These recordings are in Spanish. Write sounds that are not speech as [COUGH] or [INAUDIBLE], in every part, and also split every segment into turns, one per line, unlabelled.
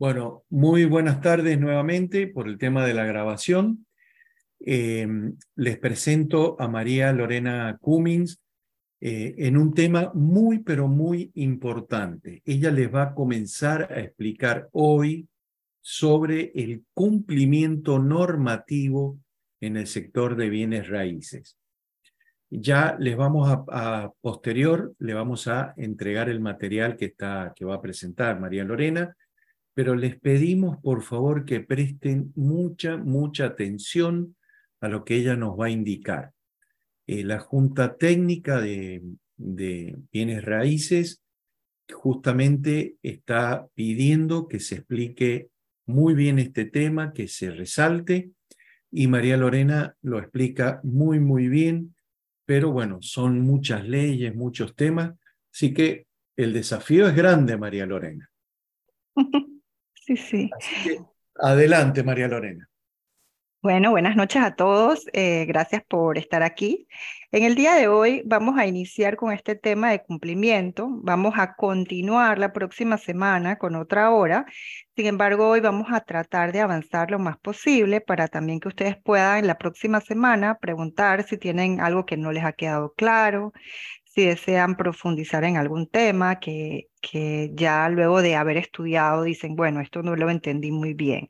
Bueno, muy buenas tardes nuevamente por el tema de la grabación. Eh, les presento a María Lorena Cummings eh, en un tema muy, pero muy importante. Ella les va a comenzar a explicar hoy sobre el cumplimiento normativo en el sector de bienes raíces. Ya les vamos a, a posterior, le vamos a entregar el material que, está, que va a presentar María Lorena pero les pedimos por favor que presten mucha, mucha atención a lo que ella nos va a indicar. Eh, la Junta Técnica de, de Bienes Raíces justamente está pidiendo que se explique muy bien este tema, que se resalte, y María Lorena lo explica muy, muy bien, pero bueno, son muchas leyes, muchos temas, así que el desafío es grande, María Lorena. [LAUGHS]
Sí, sí.
adelante, María Lorena.
Bueno, buenas noches a todos. Eh, gracias por estar aquí. En el día de hoy vamos a iniciar con este tema de cumplimiento. Vamos a continuar la próxima semana con otra hora. Sin embargo, hoy vamos a tratar de avanzar lo más posible para también que ustedes puedan la próxima semana preguntar si tienen algo que no les ha quedado claro, si desean profundizar en algún tema que, que ya luego de haber estudiado dicen, bueno, esto no lo entendí muy bien.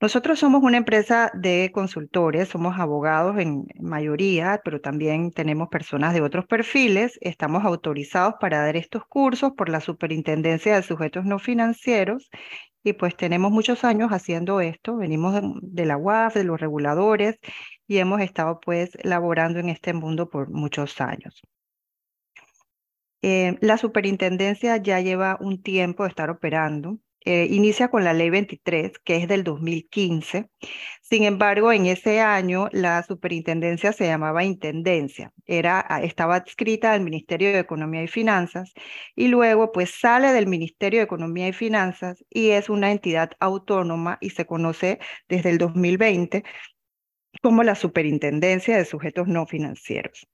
Nosotros somos una empresa de consultores, somos abogados en mayoría, pero también tenemos personas de otros perfiles. Estamos autorizados para dar estos cursos por la Superintendencia de Sujetos No Financieros y pues tenemos muchos años haciendo esto. Venimos de, la UAF, de los reguladores y hemos estado pues laborando en este mundo por muchos años. Eh, la superintendencia ya lleva un tiempo de estar operando. Eh, inicia con la ley 23, que es del 2015. Sin embargo, en ese año la superintendencia se llamaba intendencia. Era, ah, estaba adscrita al Ministerio de Economía y Finanzas y luego pues sale del Ministerio de Economía y Finanzas y es una entidad autónoma y se conoce desde el 2020 como la Superintendencia de Sujetos No Financieros.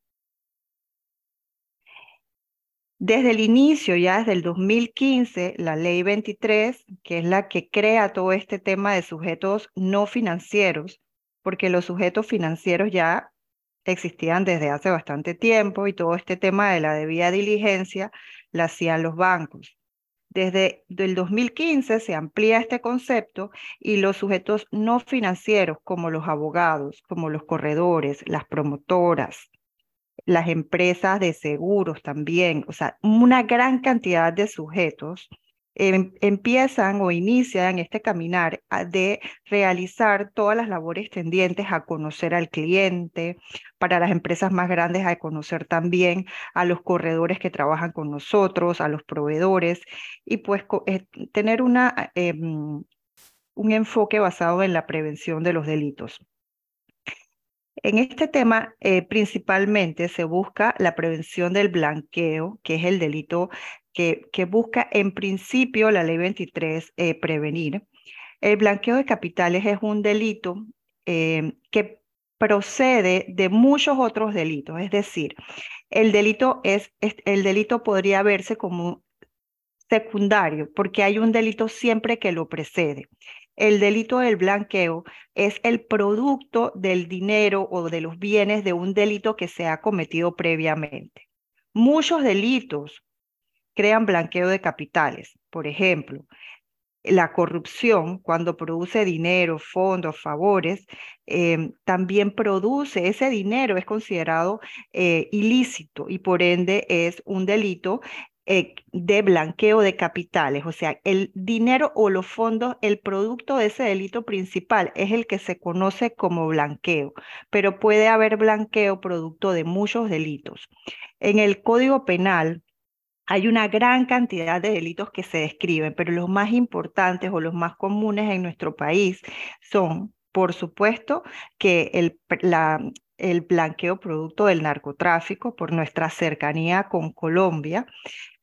Desde el inicio, ya desde el 2015, la ley 23, que es la que crea todo este tema de sujetos no financieros, porque los sujetos financieros ya existían desde hace bastante tiempo y todo este tema de la debida diligencia la hacían los bancos. Desde el 2015 se amplía este concepto y los sujetos no financieros, como los abogados, como los corredores, las promotoras, las empresas de seguros también, o sea, una gran cantidad de sujetos em, empiezan o inician este caminar de realizar todas las labores tendientes a conocer al cliente, para las empresas más grandes a conocer también a los corredores que trabajan con nosotros, a los proveedores y pues eh, tener una, em, un enfoque basado en la prevención de los delitos. En este tema, eh, principalmente se busca la prevención del blanqueo, que es el delito que, busca en principio la ley 23 eh, prevenir. El blanqueo de capitales es un delito eh, que procede de muchos otros delitos, es decir, el delito, es, el delito podría verse como secundario, porque hay un delito siempre que lo precede. El delito del blanqueo es el producto del dinero o de los bienes de un delito que se ha cometido previamente. Muchos delitos crean blanqueo de capitales. Por ejemplo, la corrupción, cuando produce dinero, fondos, favores, em, también produce, ese dinero es considerado eh, ilícito y por ende es un delito eh, de blanqueo de capitales, o sea, el dinero o los fondos, el producto de ese delito principal es el que se conoce como blanqueo, pero puede haber blanqueo producto de muchos delitos. En el Código Penal, hay una gran cantidad de delitos que se describen, pero los más importantes o los más comunes en nuestro país son, por supuesto, que el, el blanqueo producto del narcotráfico por nuestra cercanía con Colombia,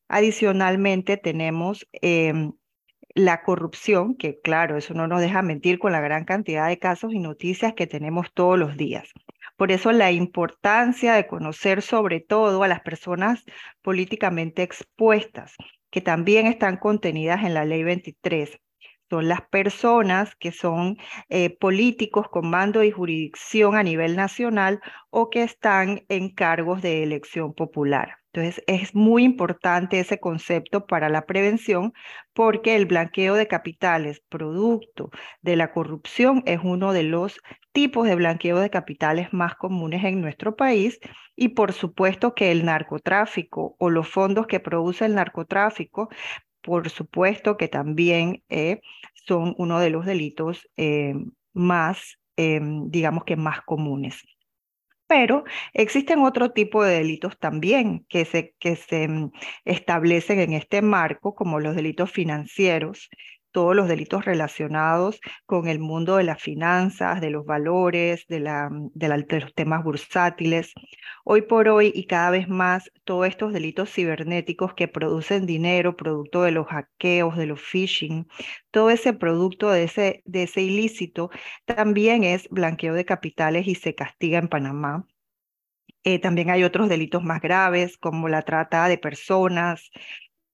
Adicionalmente tenemos em, la corrupción, que claro, eso no nos deja mentir con la gran cantidad de casos y noticias que tenemos todos los días. Por eso la importancia de conocer sobre todo a las personas políticamente expuestas, que también están contenidas en la ley 23. son las personas que son eh, políticos con mando y jurisdicción a nivel nacional o que están en cargos de elección popular. Entonces, es muy importante ese concepto para la prevención porque el blanqueo de capitales producto de la corrupción es uno de los tipos de blanqueo de capitales más comunes en nuestro país y por supuesto que el narcotráfico o los fondos que produce el narcotráfico por supuesto que también eh, son uno de los delitos eh, más, em, digamos que más comunes. Pero existen otro tipo de delitos también que se, que se mm, establecen en este marco, como los delitos financieros, todos los delitos relacionados con el mundo de las finanzas, de los valores, de, la, de, los temas bursátiles. Hoy por hoy y cada vez más, todos estos delitos cibernéticos que producen dinero, producto de los hackeos, de los phishing, todo ese producto de ese, de ese ilícito también es blanqueo de capitales y se castiga en Panamá. Eh, también hay otros delitos más graves como la trata de personas,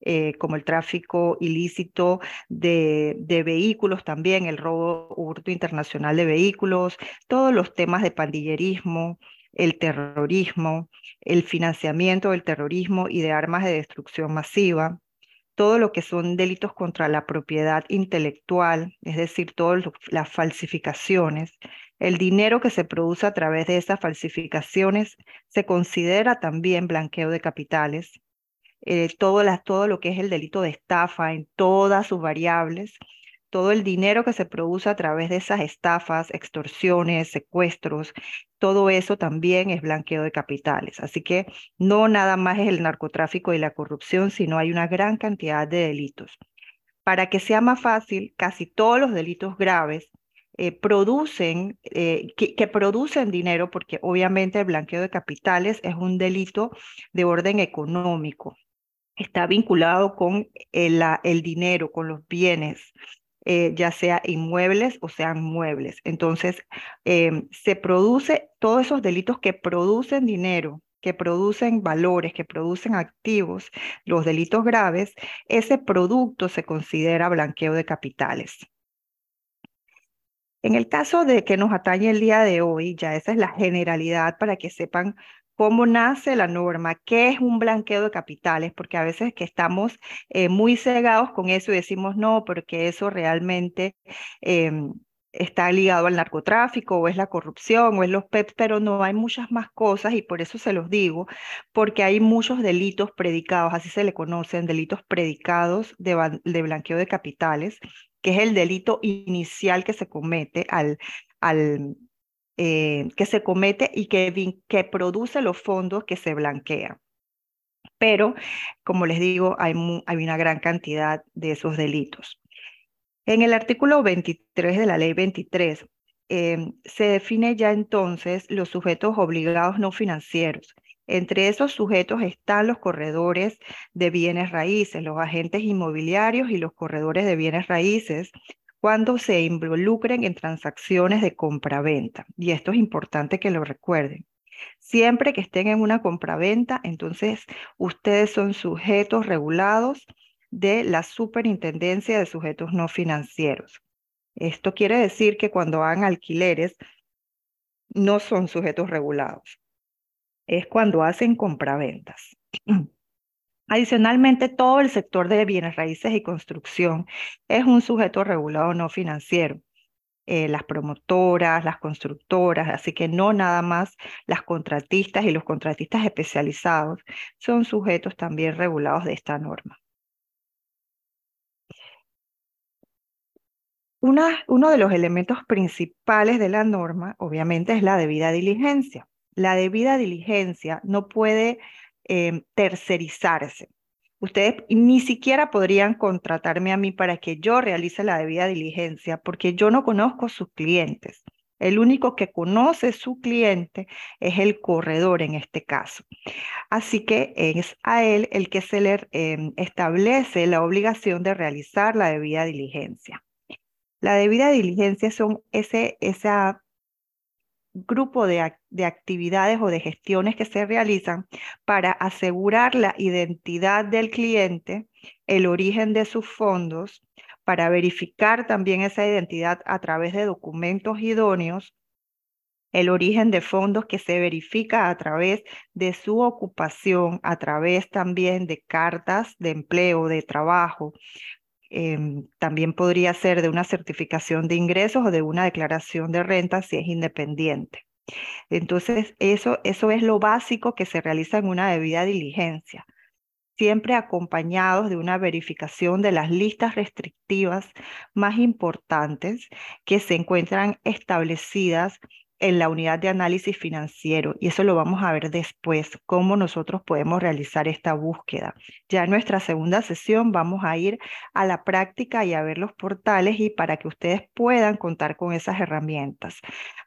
eh, como el tráfico ilícito de, vehículos también, el robo hurto internacional de vehículos, todos los temas de pandillerismo, el terrorismo, el financiamiento del terrorismo y de armas de destrucción masiva, todo lo que son delitos contra la propiedad intelectual, es decir, todas las falsificaciones, el dinero que se produce a través de esas falsificaciones se considera también blanqueo de capitales eh, todo, lo que es el delito de estafa en todas sus variables, todo el dinero que se produce a través de esas estafas, extorsiones, secuestros, todo eso también es blanqueo de capitales. Así que no nada más es el narcotráfico y la corrupción, sino hay una gran cantidad de delitos. Para que sea más fácil, casi todos los delitos graves eh, producen, eh, que, producen dinero, porque obviamente el blanqueo de capitales es un delito de orden económico está vinculado con el, el dinero, con los bienes, eh, ya sea inmuebles o sean muebles. Entonces, em, se produce todos esos delitos que producen dinero, que producen valores, que producen activos, los delitos graves, ese producto se considera blanqueo de capitales. En el caso de que nos atañe el día de hoy, ya esa es la generalidad para que sepan cómo nace la norma, qué es un blanqueo de capitales, porque a veces que estamos eh, muy cegados con eso y decimos no, porque eso realmente em, está ligado al narcotráfico o es la corrupción o es los PEPs, pero no hay muchas más cosas y por eso se los digo, porque hay muchos delitos predicados, así se le conocen, delitos predicados de, de blanqueo de capitales, que es el delito inicial que se comete al, al, eh, que se comete y que, produce los fondos que se blanquean. Pero, como les digo, hay, hay una gran cantidad de esos delitos. En el artículo 23 de la ley 23 em, se define ya entonces los sujetos obligados no financieros. Entre esos sujetos están los corredores de bienes raíces, los agentes inmobiliarios y los corredores de bienes raíces, cuando se involucren en transacciones de compraventa. Y esto es importante que lo recuerden. Siempre que estén en una compraventa, entonces ustedes son sujetos regulados de la Superintendencia de Sujetos No Financieros. Esto quiere decir que cuando hagan alquileres, no son sujetos regulados. Es cuando hacen compraventas. [CLEARS THROAT] Adicionalmente, todo el sector de bienes raíces y construcción es un sujeto regulado no financiero. Eh, las promotoras, las constructoras, así que no nada más las contratistas y los contratistas especializados son sujetos también regulados de esta norma. uno de los elementos principales de la norma, obviamente, es la debida diligencia. La debida diligencia no puede Em, tercerizarse. Ustedes ni siquiera podrían contratarme a mí para que yo realice la debida diligencia, porque yo no conozco sus clientes. El único que conoce su cliente es el corredor en este caso. Así que es a él el que se le em, establece la obligación de realizar la debida diligencia. La debida diligencia son ese, esa grupo de, actividades o de gestiones que se realizan para asegurar la identidad del cliente, el origen de sus fondos, para verificar también esa identidad a través de documentos idóneos, el origen de fondos que se verifica a través de su ocupación, a través también de cartas de empleo, de trabajo. Em, también podría ser de una certificación de ingresos o de una declaración de renta si es independiente. Entonces, eso, eso es lo básico que se realiza en una debida diligencia siempre acompañados de una verificación de las listas restrictivas más importantes que se encuentran establecidas en la unidad de análisis financiero y eso lo vamos a ver después, cómo nosotros podemos realizar esta búsqueda. Ya en nuestra segunda sesión vamos a ir a la práctica y a ver los portales y para que ustedes puedan contar con esas herramientas.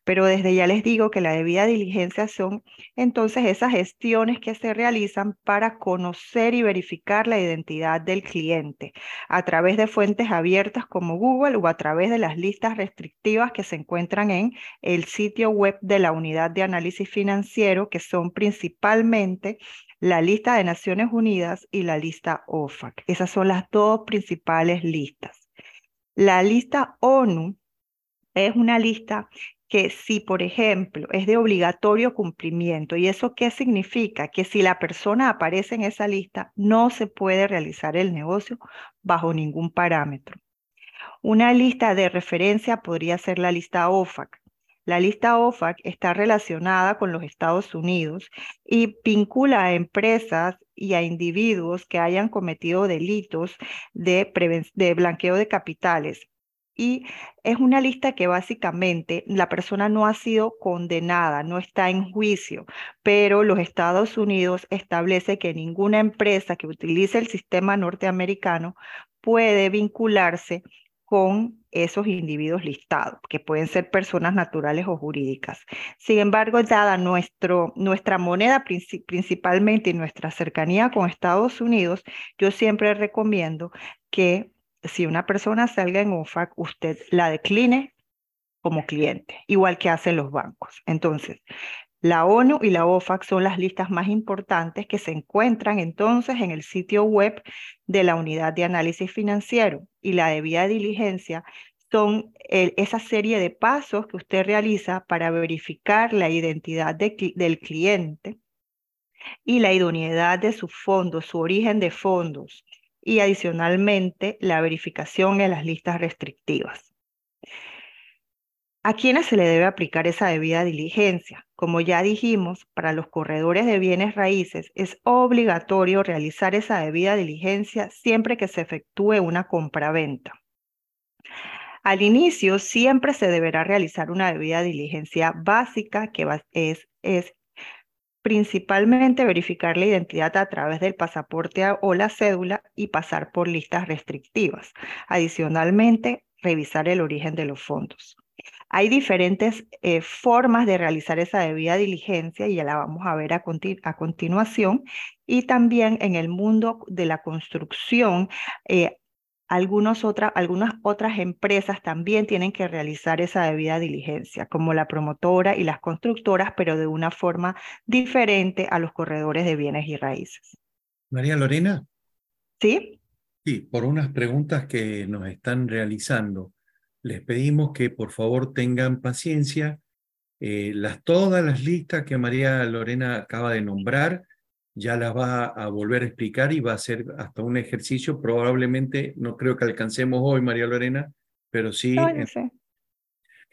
Pero desde ya les digo que la debida diligencia son entonces esas gestiones que se realizan para conocer y verificar la identidad del cliente a través de fuentes abiertas como Google o a través de las listas restrictivas que se encuentran en el sitio web de la Unidad de Análisis Financiero, que son principalmente la lista de Naciones Unidas y la lista OFAC. Esas son las dos principales listas. La lista ONU es una lista que si, por ejemplo, es de obligatorio cumplimiento, ¿y eso qué significa? Que si la persona aparece en esa lista, no se puede realizar el negocio bajo ningún parámetro. Una lista de referencia podría ser la lista OFAC, la lista OFAC está relacionada con los Estados Unidos y vincula a empresas y a individuos que hayan cometido delitos de, blanqueo de capitales. Y es una lista que básicamente la persona no ha sido condenada, no está en juicio, pero los Estados Unidos establece que ninguna empresa que utilice el sistema norteamericano puede vincularse con esos individuos listados, que pueden ser personas naturales o jurídicas. Sin embargo, dada nuestro, nuestra moneda principalmente y nuestra cercanía con Estados Unidos, yo siempre recomiendo que si una persona salga en OFAC, usted la decline como cliente, igual que hacen los bancos. Entonces, la ONU y la OFAC son las listas más importantes que se encuentran entonces en el sitio web de la Unidad de Análisis Financiero y la debida diligencia son esa serie de pasos que usted realiza para verificar la identidad del cliente y la idoneidad de sus fondos, su origen de fondos y adicionalmente la verificación en las listas restrictivas. ¿A quiénes se le debe aplicar esa debida diligencia? Como ya dijimos, para los corredores de bienes raíces es obligatorio realizar esa debida diligencia siempre que se efectúe una compraventa. Al inicio siempre se deberá realizar una debida diligencia básica que es, es principalmente verificar la identidad a través del pasaporte o la cédula y pasar por listas restrictivas. Adicionalmente, revisar el origen de los fondos. Hay diferentes eh, formas de realizar esa debida diligencia y ya la vamos a ver a, continuación. Y también en el mundo de la construcción, eh, algunas otras empresas también tienen que realizar esa debida diligencia, como la promotora y las constructoras, pero de una forma diferente a los corredores de bienes y raíces.
María Lorena.
Sí.
Sí, por unas preguntas que nos están realizando les pedimos que por favor tengan paciencia. Eh, las, todas las listas que María Lorena acaba de nombrar, ya las va a volver a explicar y va a ser hasta un ejercicio. Probablemente, no creo que alcancemos hoy, María Lorena, pero sí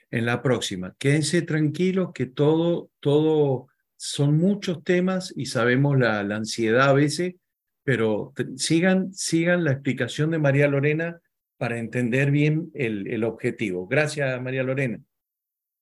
en, la próxima. Quédense tranquilos que todo, todo son muchos temas y sabemos la, la ansiedad a veces, pero sigan, sigan la explicación de María Lorena para entender bien el, objetivo. Gracias, María Lorena.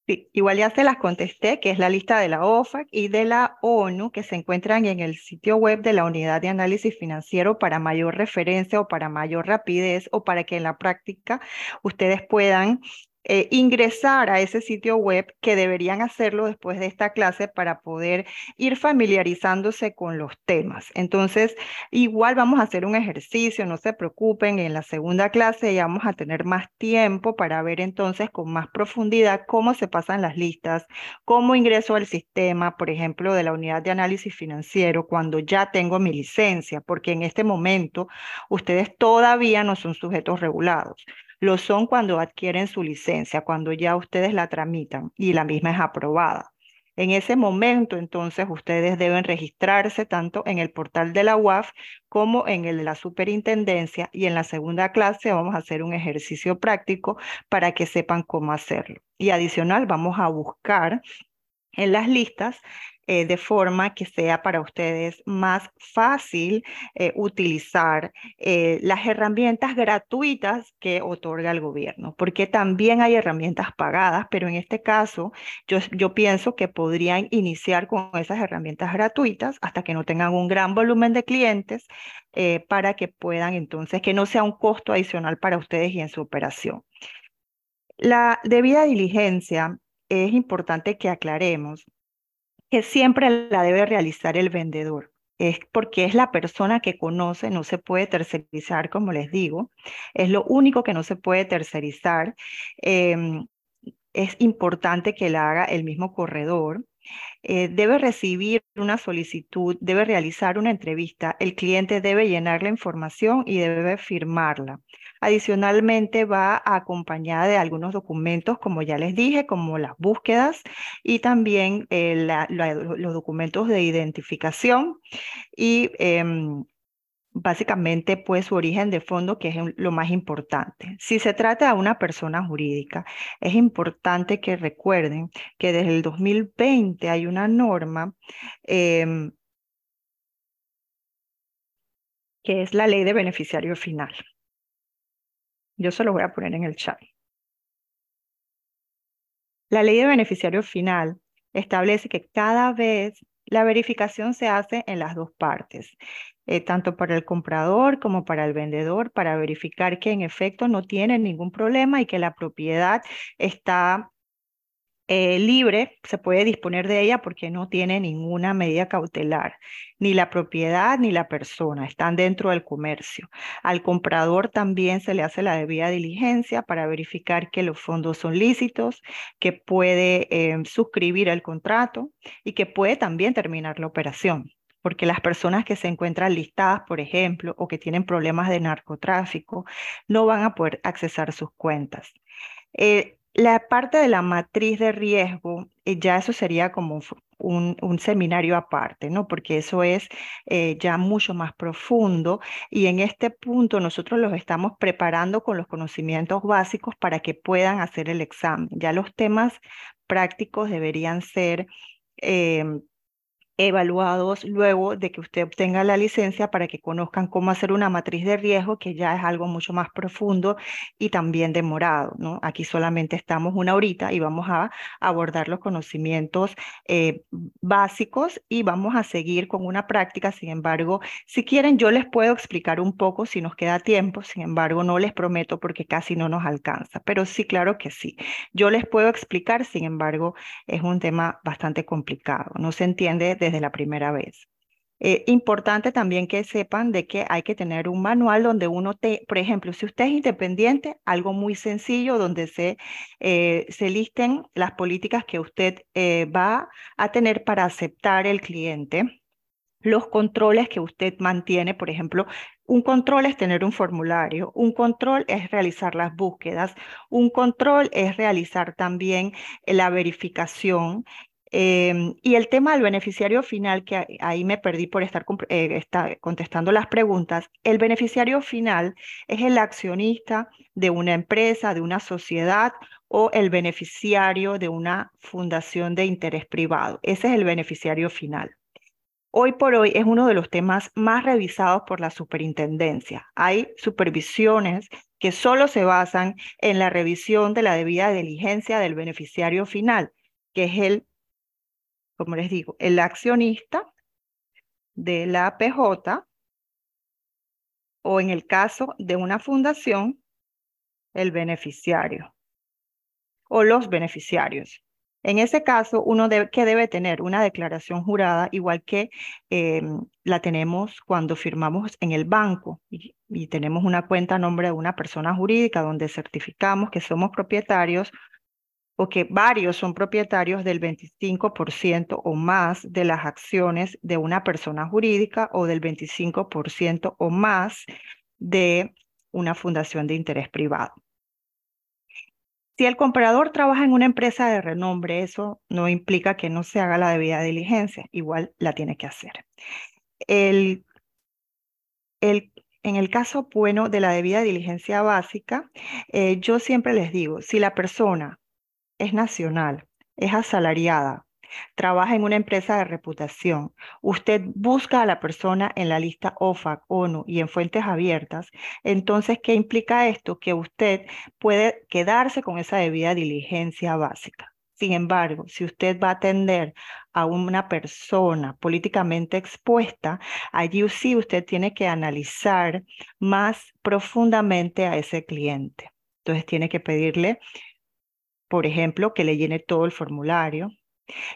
Sí, igual ya se las contesté, que es la lista de la OFAC y de la ONU, que se encuentran en el sitio web de la Unidad de Análisis Financiero para mayor referencia o para mayor rapidez o para que en la práctica ustedes puedan eh, ingresar a ese sitio web que deberían hacerlo después de esta clase para poder ir familiarizándose con los temas. Entonces, igual vamos a hacer un ejercicio, no se preocupen, en la segunda clase ya vamos a tener más tiempo para ver entonces con más profundidad cómo se pasan las listas, cómo ingreso al sistema, por ejemplo, de la unidad de análisis financiero cuando ya tengo mi licencia, porque en este momento ustedes todavía no son sujetos regulados. Lo son cuando adquieren su licencia, cuando ya ustedes la tramitan y la misma es aprobada. En ese momento, entonces, ustedes deben registrarse tanto en el portal de la UAF como en el de la superintendencia y en la segunda clase vamos a hacer un ejercicio práctico para que sepan cómo hacerlo. Y adicional, vamos a buscar en las listas eh, de forma que sea para ustedes más fácil eh, utilizar eh, las herramientas gratuitas que otorga el gobierno, porque también hay herramientas pagadas, pero en este caso yo, yo pienso que podrían iniciar con esas herramientas gratuitas hasta que no tengan un gran volumen de clientes para que puedan entonces, que no sea un costo adicional para ustedes y en su operación. La debida diligencia es importante que aclaremos que siempre la debe realizar el vendedor. Es porque es la persona que conoce, no se puede tercerizar, como les digo. Es lo único que no se puede tercerizar. Em, es importante que la haga el mismo corredor. Eh, debe recibir una solicitud, debe realizar una entrevista, el cliente debe llenar la información y debe firmarla. Adicionalmente va acompañada de algunos documentos, como ya les dije, como las búsquedas y también eh, los documentos de identificación y em, básicamente pues su origen de fondo, que es lo más importante. Si se trata de una persona jurídica, es importante que recuerden que desde el 2020 hay una norma em, que es la ley de beneficiario final. Yo se lo voy a poner en el chat. La ley de beneficiario final establece que cada vez la verificación se hace en las dos partes, eh, tanto para el comprador como para el vendedor, para verificar que en efecto no tiene ningún problema y que la propiedad está eh, libre, se puede disponer de ella porque no tiene ninguna medida cautelar, ni la propiedad ni la persona, están dentro del comercio. Al comprador también se le hace la debida diligencia para verificar que los fondos son lícitos, que puede eh, suscribir el contrato y que puede también terminar la operación porque las personas que se encuentran listadas, por ejemplo, o que tienen problemas de narcotráfico, no van a poder accesar sus cuentas. Eh, la parte de la matriz de riesgo, eh, ya eso sería como un, seminario aparte, ¿no? Porque eso es eh, ya mucho más profundo y en este punto nosotros los estamos preparando con los conocimientos básicos para que puedan hacer el examen. Ya los temas prácticos deberían ser em, evaluados luego de que usted obtenga la licencia para que conozcan cómo hacer una matriz de riesgo, que ya es algo mucho más profundo y también demorado. ¿no? Aquí solamente estamos una horita y vamos a abordar los conocimientos eh, básicos y vamos a seguir con una práctica. Sin embargo, si quieren, yo les puedo explicar un poco si nos queda tiempo. Sin embargo, no les prometo porque casi no nos alcanza, pero sí, claro que sí. Yo les puedo explicar, sin embargo, es un tema bastante complicado. No se entiende desde la primera vez. Eh, importante también que sepan de que hay que tener un manual donde uno, te, por ejemplo, si usted es independiente, algo muy sencillo donde se, eh, se listen las políticas que usted eh, va a tener para aceptar el cliente, los controles que usted mantiene, por ejemplo, un control es tener un formulario, un control es realizar las búsquedas, un control es realizar también la verificación Em, y el tema del beneficiario final, que ahí me perdí por estar, eh, contestando las preguntas, el beneficiario final es el accionista de una empresa, de una sociedad o el beneficiario de una fundación de interés privado. Ese es el beneficiario final. Hoy por hoy es uno de los temas más revisados por la superintendencia. Hay supervisiones que solo se basan en la revisión de la debida diligencia del beneficiario final, que es el como les digo, el accionista de la PJ o en el caso de una fundación, el beneficiario. o los beneficiarios. En ese caso, uno que debe tener una declaración jurada, igual que em, la tenemos cuando firmamos en el banco y, y tenemos una cuenta a nombre de una persona jurídica donde certificamos que somos propietarios o que varios son propietarios del 25% o más de las acciones de una persona jurídica o del 25% o más de una fundación de interés privado. Si el comprador trabaja en una empresa de renombre, eso no implica que no se haga la debida diligencia, igual la tiene que hacer. El, el, en el caso bueno de la debida diligencia básica, eh, yo siempre les digo, si la persona es nacional, es asalariada, trabaja en una empresa de reputación, usted busca a la persona en la lista OFAC, ONU y en fuentes abiertas, entonces, ¿qué implica esto? Que usted puede quedarse con esa debida diligencia básica. Sin embargo, si usted va a atender a una persona políticamente expuesta, allí sí usted tiene que analizar más profundamente a ese cliente. Entonces tiene que pedirle, por ejemplo, que le llene todo el formulario,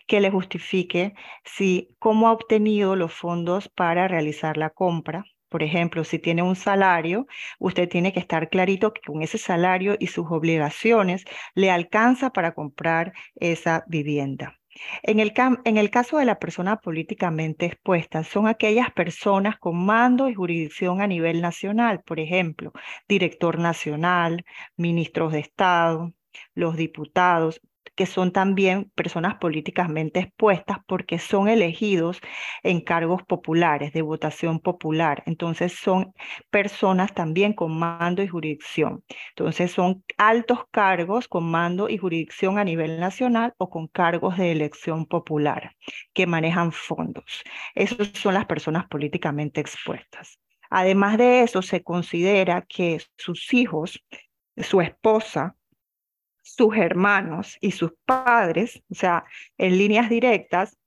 que le justifique si cómo ha obtenido los fondos para realizar la compra. Por ejemplo, si tiene un salario, usted tiene que estar clarito que con ese salario y sus obligaciones le alcanza para comprar esa vivienda. En el, en el, caso de la persona políticamente expuesta, son aquellas personas con mando y jurisdicción a nivel nacional, por ejemplo, director nacional, ministros de Estado, los diputados, que son también personas políticamente expuestas porque son elegidos en cargos populares, de votación popular. Entonces son personas también con mando y jurisdicción. Entonces son altos cargos con mando y jurisdicción a nivel nacional o con cargos de elección popular que manejan fondos. Esas son las personas políticamente expuestas. Además de eso, se considera que sus hijos, su esposa, sus hermanos y sus padres, o sea, en líneas directas,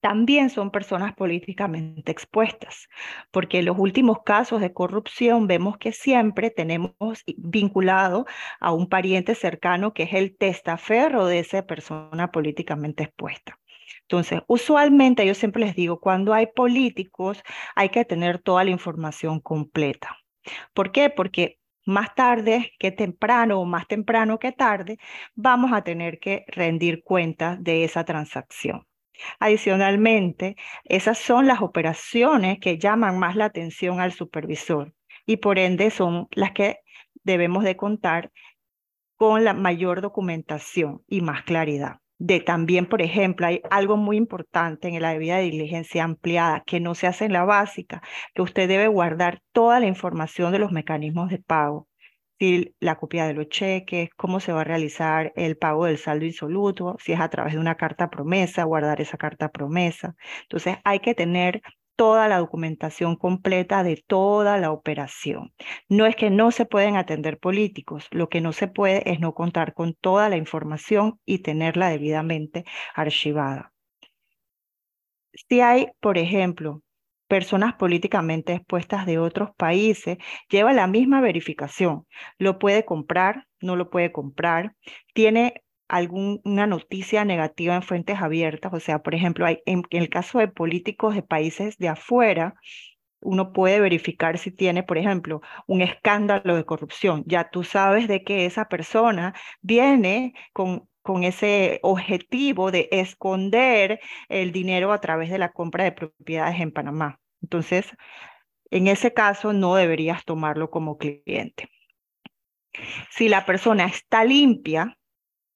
también son personas políticamente expuestas, porque en los últimos casos de corrupción vemos que siempre tenemos vinculado a un pariente cercano que es el testaferro de esa persona políticamente expuesta. Entonces, usualmente yo siempre les digo, cuando hay políticos hay que tener toda la información completa. ¿Por qué? Porque más tarde que temprano o más temprano que tarde, vamos a tener que rendir cuentas de esa transacción. Adicionalmente, esas son las operaciones que llaman más la atención al supervisor y por ende son las que debemos de contar con la mayor documentación y más claridad de también, por ejemplo, hay algo muy importante en la debida diligencia ampliada que no se hace en la básica, que usted debe guardar toda la información de los mecanismos de pago, si la copia de los cheques, cómo se va a realizar el pago del saldo insoluto, si es a través de una carta promesa, guardar esa carta promesa. Entonces hay que tener toda la documentación completa de toda la operación. No es que no se pueden atender políticos, lo que no se puede es no contar con toda la información y tenerla debidamente archivada. Si hay, por ejemplo, personas políticamente expuestas de otros países, lleva la misma verificación. Lo puede comprar, no lo puede comprar, tiene alguna noticia negativa en fuentes abiertas. O sea, por ejemplo, hay, en, el caso de políticos de países de afuera, uno puede verificar si tiene, por ejemplo, un escándalo de corrupción. Ya tú sabes de que esa persona viene con, con ese objetivo de esconder el dinero a través de la compra de propiedades en Panamá. Entonces, en ese caso no deberías tomarlo como cliente. Si la persona está limpia,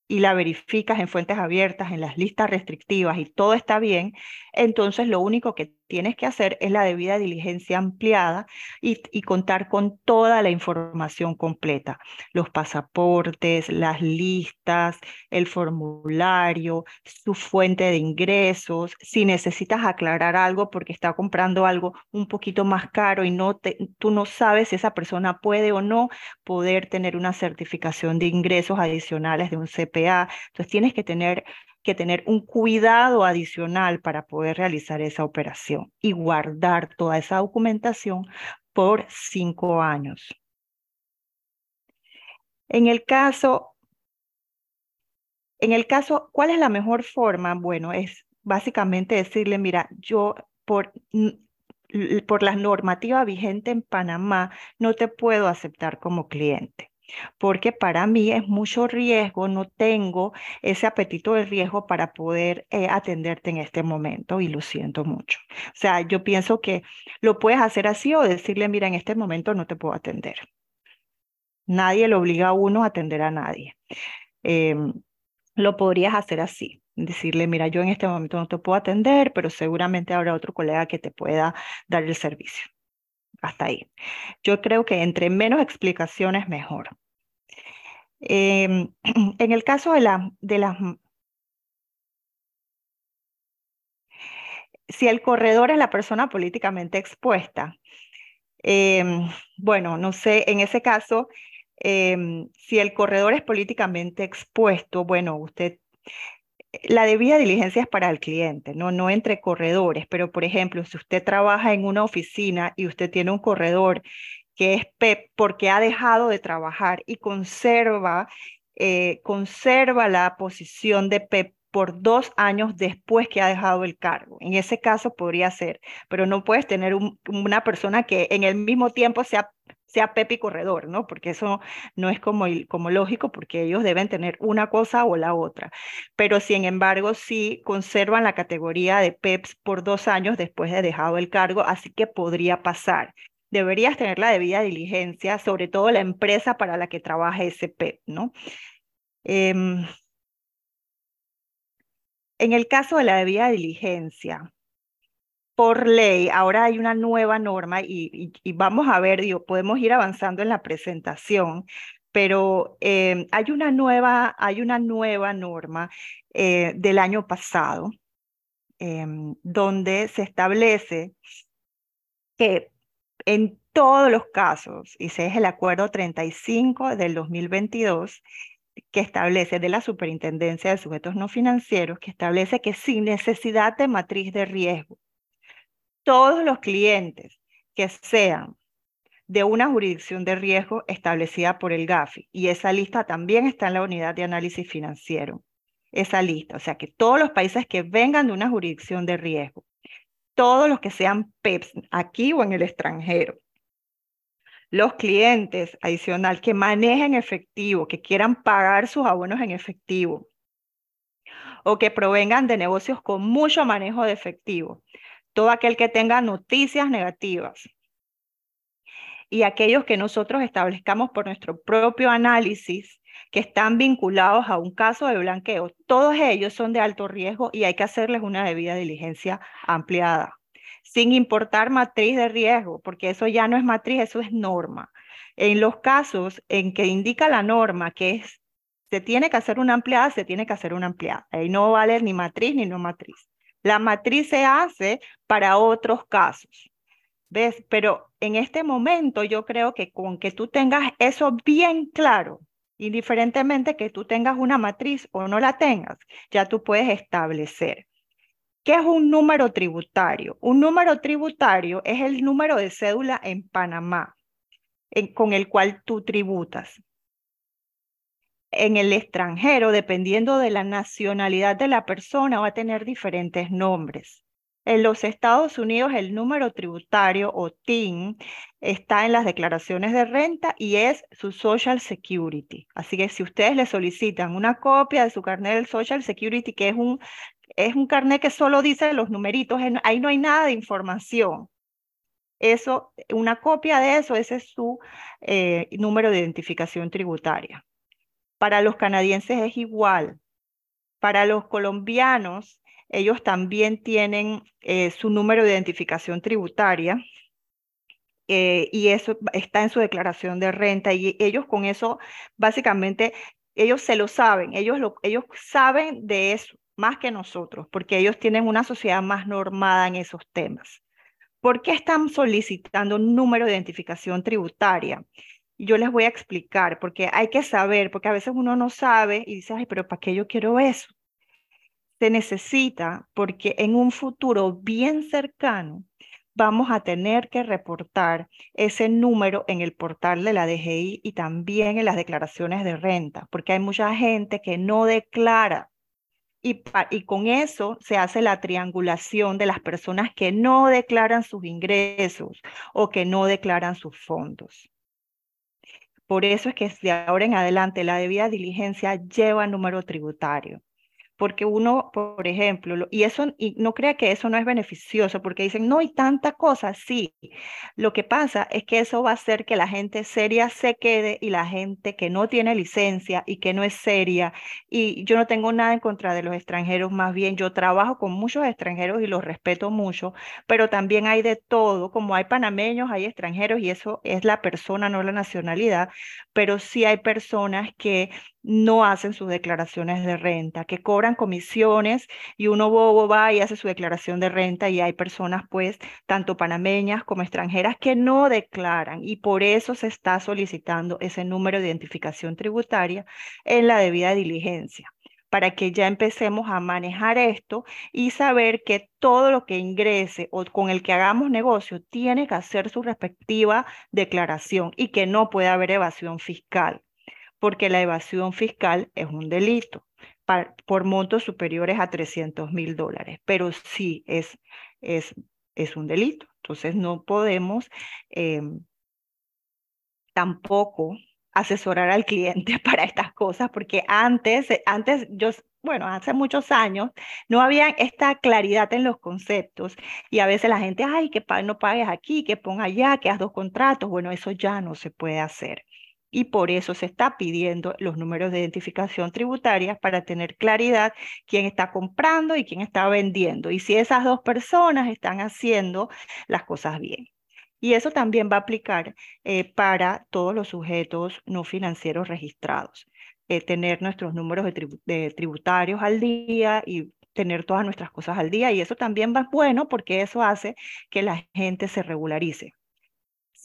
y la verificas en fuentes abiertas, en las listas restrictivas y todo está bien, entonces lo único que tienes que hacer es la debida diligencia ampliada y, contar con toda la información completa, los pasaportes, las listas, el formulario, su fuente de ingresos, si necesitas aclarar algo porque está comprando algo un poquito más caro y no te, tú no sabes si esa persona puede o no poder tener una certificación de ingresos adicionales de un CPA, entonces tienes que tener que tener un cuidado adicional para poder realizar esa operación y guardar toda esa documentación por cinco años. En el caso En el caso, ¿cuál es la mejor forma? Bueno, es básicamente decirle, mira, yo por, por la normativa vigente en Panamá no te puedo aceptar como cliente porque para mí es mucho riesgo, no tengo ese apetito de riesgo para poder eh, atenderte en este momento y lo siento mucho. O sea, yo pienso que lo puedes hacer así o decirle, mira, en este momento no te puedo atender. Nadie le obliga a uno a atender a nadie. Em, lo podrías hacer así, decirle, mira, yo en este momento no te puedo atender, pero seguramente habrá otro colega que te pueda dar el servicio hasta ahí. Yo creo que entre menos explicaciones, mejor. Em, [CLEARS THROAT] en el caso de, la, de las... Si el corredor es la persona políticamente expuesta, em, bueno, no sé, en ese caso, em, si el corredor es políticamente expuesto, bueno, usted la debida diligencia es para el cliente, ¿no? no entre corredores, pero por ejemplo, si usted trabaja en una oficina y usted tiene un corredor que es PEP porque ha dejado de trabajar y conserva, eh, conserva la posición de PEP por dos años después que ha dejado el cargo. En ese caso podría ser, pero no puedes tener una persona que en el mismo tiempo sea sea Pepe corredor, ¿no? Porque eso no es como, lógico, porque ellos deben tener una cosa o la otra. Pero sin embargo, sí conservan la categoría de PEPs por dos años después de dejado el cargo, así que podría pasar. Deberías tener la debida diligencia, sobre todo la empresa para la que trabaja ese PEP, ¿no? Em, en el caso de la debida diligencia, por ley, ahora hay una nueva norma y, vamos a ver, digo, podemos ir avanzando en la presentación, pero eh, hay, una nueva, hay una nueva norma eh, del año pasado em, donde se establece que en todos los casos, y ese es el acuerdo 35 del 2022, que establece de la Superintendencia de Sujetos No Financieros, que establece que sin necesidad de matriz de riesgo, todos los clientes que sean de una jurisdicción de riesgo establecida por el GAFI. Y esa lista también está en la unidad de análisis financiero. Esa lista, o sea que todos los países que vengan de una jurisdicción de riesgo, todos los que sean PEPs aquí o en el extranjero, los clientes adicional que manejen efectivo, que quieran pagar sus abonos en efectivo o que provengan de negocios con mucho manejo de efectivo, todo aquel que tenga noticias negativas y aquellos que nosotros establezcamos por nuestro propio análisis que están vinculados a un caso de blanqueo, todos ellos son de alto riesgo y hay que hacerles una debida diligencia ampliada, sin importar matriz de riesgo, porque eso ya no es matriz, eso es norma. En los casos en que indica la norma que es, se tiene que hacer una ampliada, se tiene que hacer una ampliada. Ahí no vale ni matriz ni no matriz. La matriz se hace para otros casos. ¿Ves? Pero en este momento yo creo que con que tú tengas eso bien claro, indiferentemente que tú tengas una matriz o no la tengas, ya tú puedes establecer. ¿Qué es un número tributario? Un número tributario es el número de cédula en Panamá con el cual tú tributas en el extranjero, dependiendo de la nacionalidad de la persona, va a tener diferentes nombres. En los Estados Unidos el número tributario o TIN está en las declaraciones de renta y es su Social Security. Así que si ustedes le solicitan una copia de su carnet del Social Security, que es un, es un carnet que solo dice los numeritos, ahí no hay nada de información. Eso, una copia de eso, ese es su eh, número de identificación tributaria. Para los canadienses es igual. Para los colombianos, ellos también tienen eh, su número de identificación tributaria eh, y eso está en su declaración de renta y ellos con eso, básicamente, ellos se lo saben, ellos, lo, ellos saben de eso más que nosotros, porque ellos tienen una sociedad más normada en esos temas. ¿Por qué están solicitando un número de identificación tributaria? Yo les voy a explicar, porque hay que saber, porque a veces uno no sabe y dice, ay, pero ¿para qué yo quiero eso? Se necesita porque en un futuro bien cercano vamos a tener que reportar ese número en el portal de la DGI y también en las declaraciones de renta, porque hay mucha gente que no declara y, y, con eso se hace la triangulación de las personas que no declaran sus ingresos o que no declaran sus fondos. Por eso es que de ahora en adelante la debida diligencia lleva número tributario porque uno, por ejemplo, y eso, y no crea que eso no es beneficioso, porque dicen, no hay tanta cosa, sí. Lo que pasa es que eso va a hacer que la gente seria se quede y la gente que no tiene licencia y que no es seria, y yo no tengo nada en contra de los extranjeros, más bien yo trabajo con muchos extranjeros y los respeto mucho, pero también hay de todo, como hay panameños, hay extranjeros, y eso es la persona, no la nacionalidad, pero sí hay personas que no hacen sus declaraciones de renta, que cobran comisiones y uno bobo va y hace su declaración de renta y hay personas pues tanto panameñas como extranjeras que no declaran y por eso se está solicitando ese número de identificación tributaria en la debida diligencia para que ya empecemos a manejar esto y saber que todo lo que ingrese o con el que hagamos negocio tiene que hacer su respectiva declaración y que no puede haber evasión fiscal porque la evasión fiscal es un delito por montos superiores a 300 mil dólares, pero sí es, es, es un delito. Entonces no podemos em, tampoco asesorar al cliente [LAUGHS] para estas cosas, porque antes, antes yo, bueno, hace muchos años no había esta claridad en los conceptos y a veces la gente, ay, que no pagues aquí, que ponga allá, que haz dos contratos. Bueno, eso ya no se puede hacer y por eso se está pidiendo los números de identificación tributaria para tener claridad quién está comprando y quién está vendiendo y si esas dos personas están haciendo las cosas bien. Y eso también va a aplicar eh, para todos los sujetos no financieros registrados. Eh, tener nuestros números de, tributarios al día y tener todas nuestras cosas al día. Y eso también va bueno porque eso hace que la gente se regularice.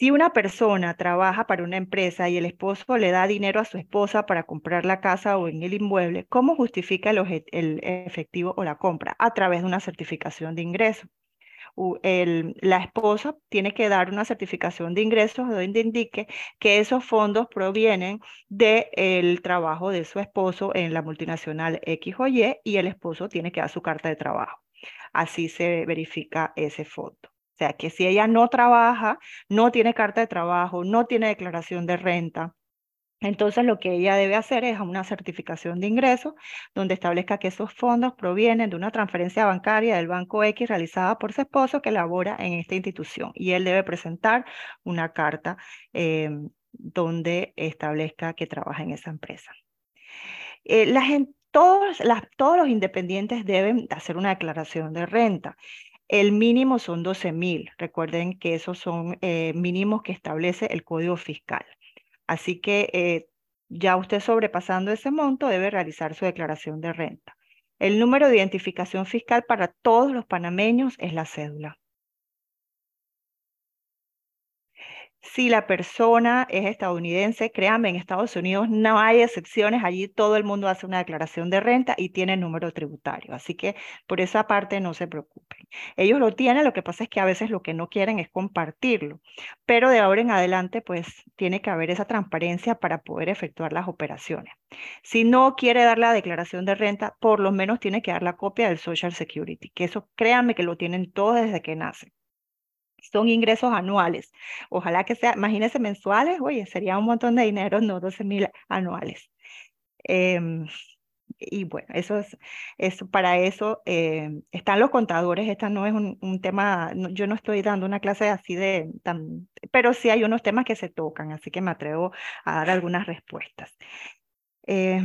Si una persona trabaja para una empresa y el esposo le da dinero a su esposa para comprar la casa o en el inmueble, ¿cómo justifica el, efectivo o la compra? A través de una certificación de ingreso. la esposa tiene que dar una certificación de ingresos donde indique que esos fondos provienen del trabajo de su esposo en la multinacional X o Y y el esposo tiene que dar su carta de trabajo. Así se verifica ese fondo sea, que si ella no trabaja, no tiene carta de trabajo, no tiene declaración de renta, entonces lo que ella debe hacer es una certificación de ingresos donde establezca que esos fondos provienen de una transferencia bancaria del Banco X realizada por su esposo que labora en esta institución y él debe presentar una carta em, donde establezca que trabaja en esa empresa. Eh, todos, las, todos los independientes deben hacer una declaración de renta. El mínimo son 12 mil. Recuerden que esos son eh, mínimos que establece el Código Fiscal. Así que eh, ya usted sobrepasando ese monto debe realizar su declaración de renta. El número de identificación fiscal para todos los panameños es la cédula. Si la persona es estadounidense, créanme, en Estados Unidos no hay excepciones, allí todo el mundo hace una declaración de renta y tiene número tributario, así que por esa parte no se preocupen. Ellos lo tienen, lo que pasa es que a veces lo que no quieren es compartirlo, pero de ahora en adelante pues tiene que haber esa transparencia para poder efectuar las operaciones. Si no quiere dar la declaración de renta, por lo menos tiene que dar la copia del Social Security, que eso créanme que lo tienen todos desde que nacen son ingresos anuales. Ojalá que sea, imagínense mensuales, oye, sería un montón de dinero, no 12 mil anuales. Em, y bueno, eso es, eso, para eso em, están los contadores, esta no es un, tema, yo no estoy dando una clase así de, tan, pero sí hay unos temas que se tocan, así que me atrevo a dar algunas respuestas. Eh,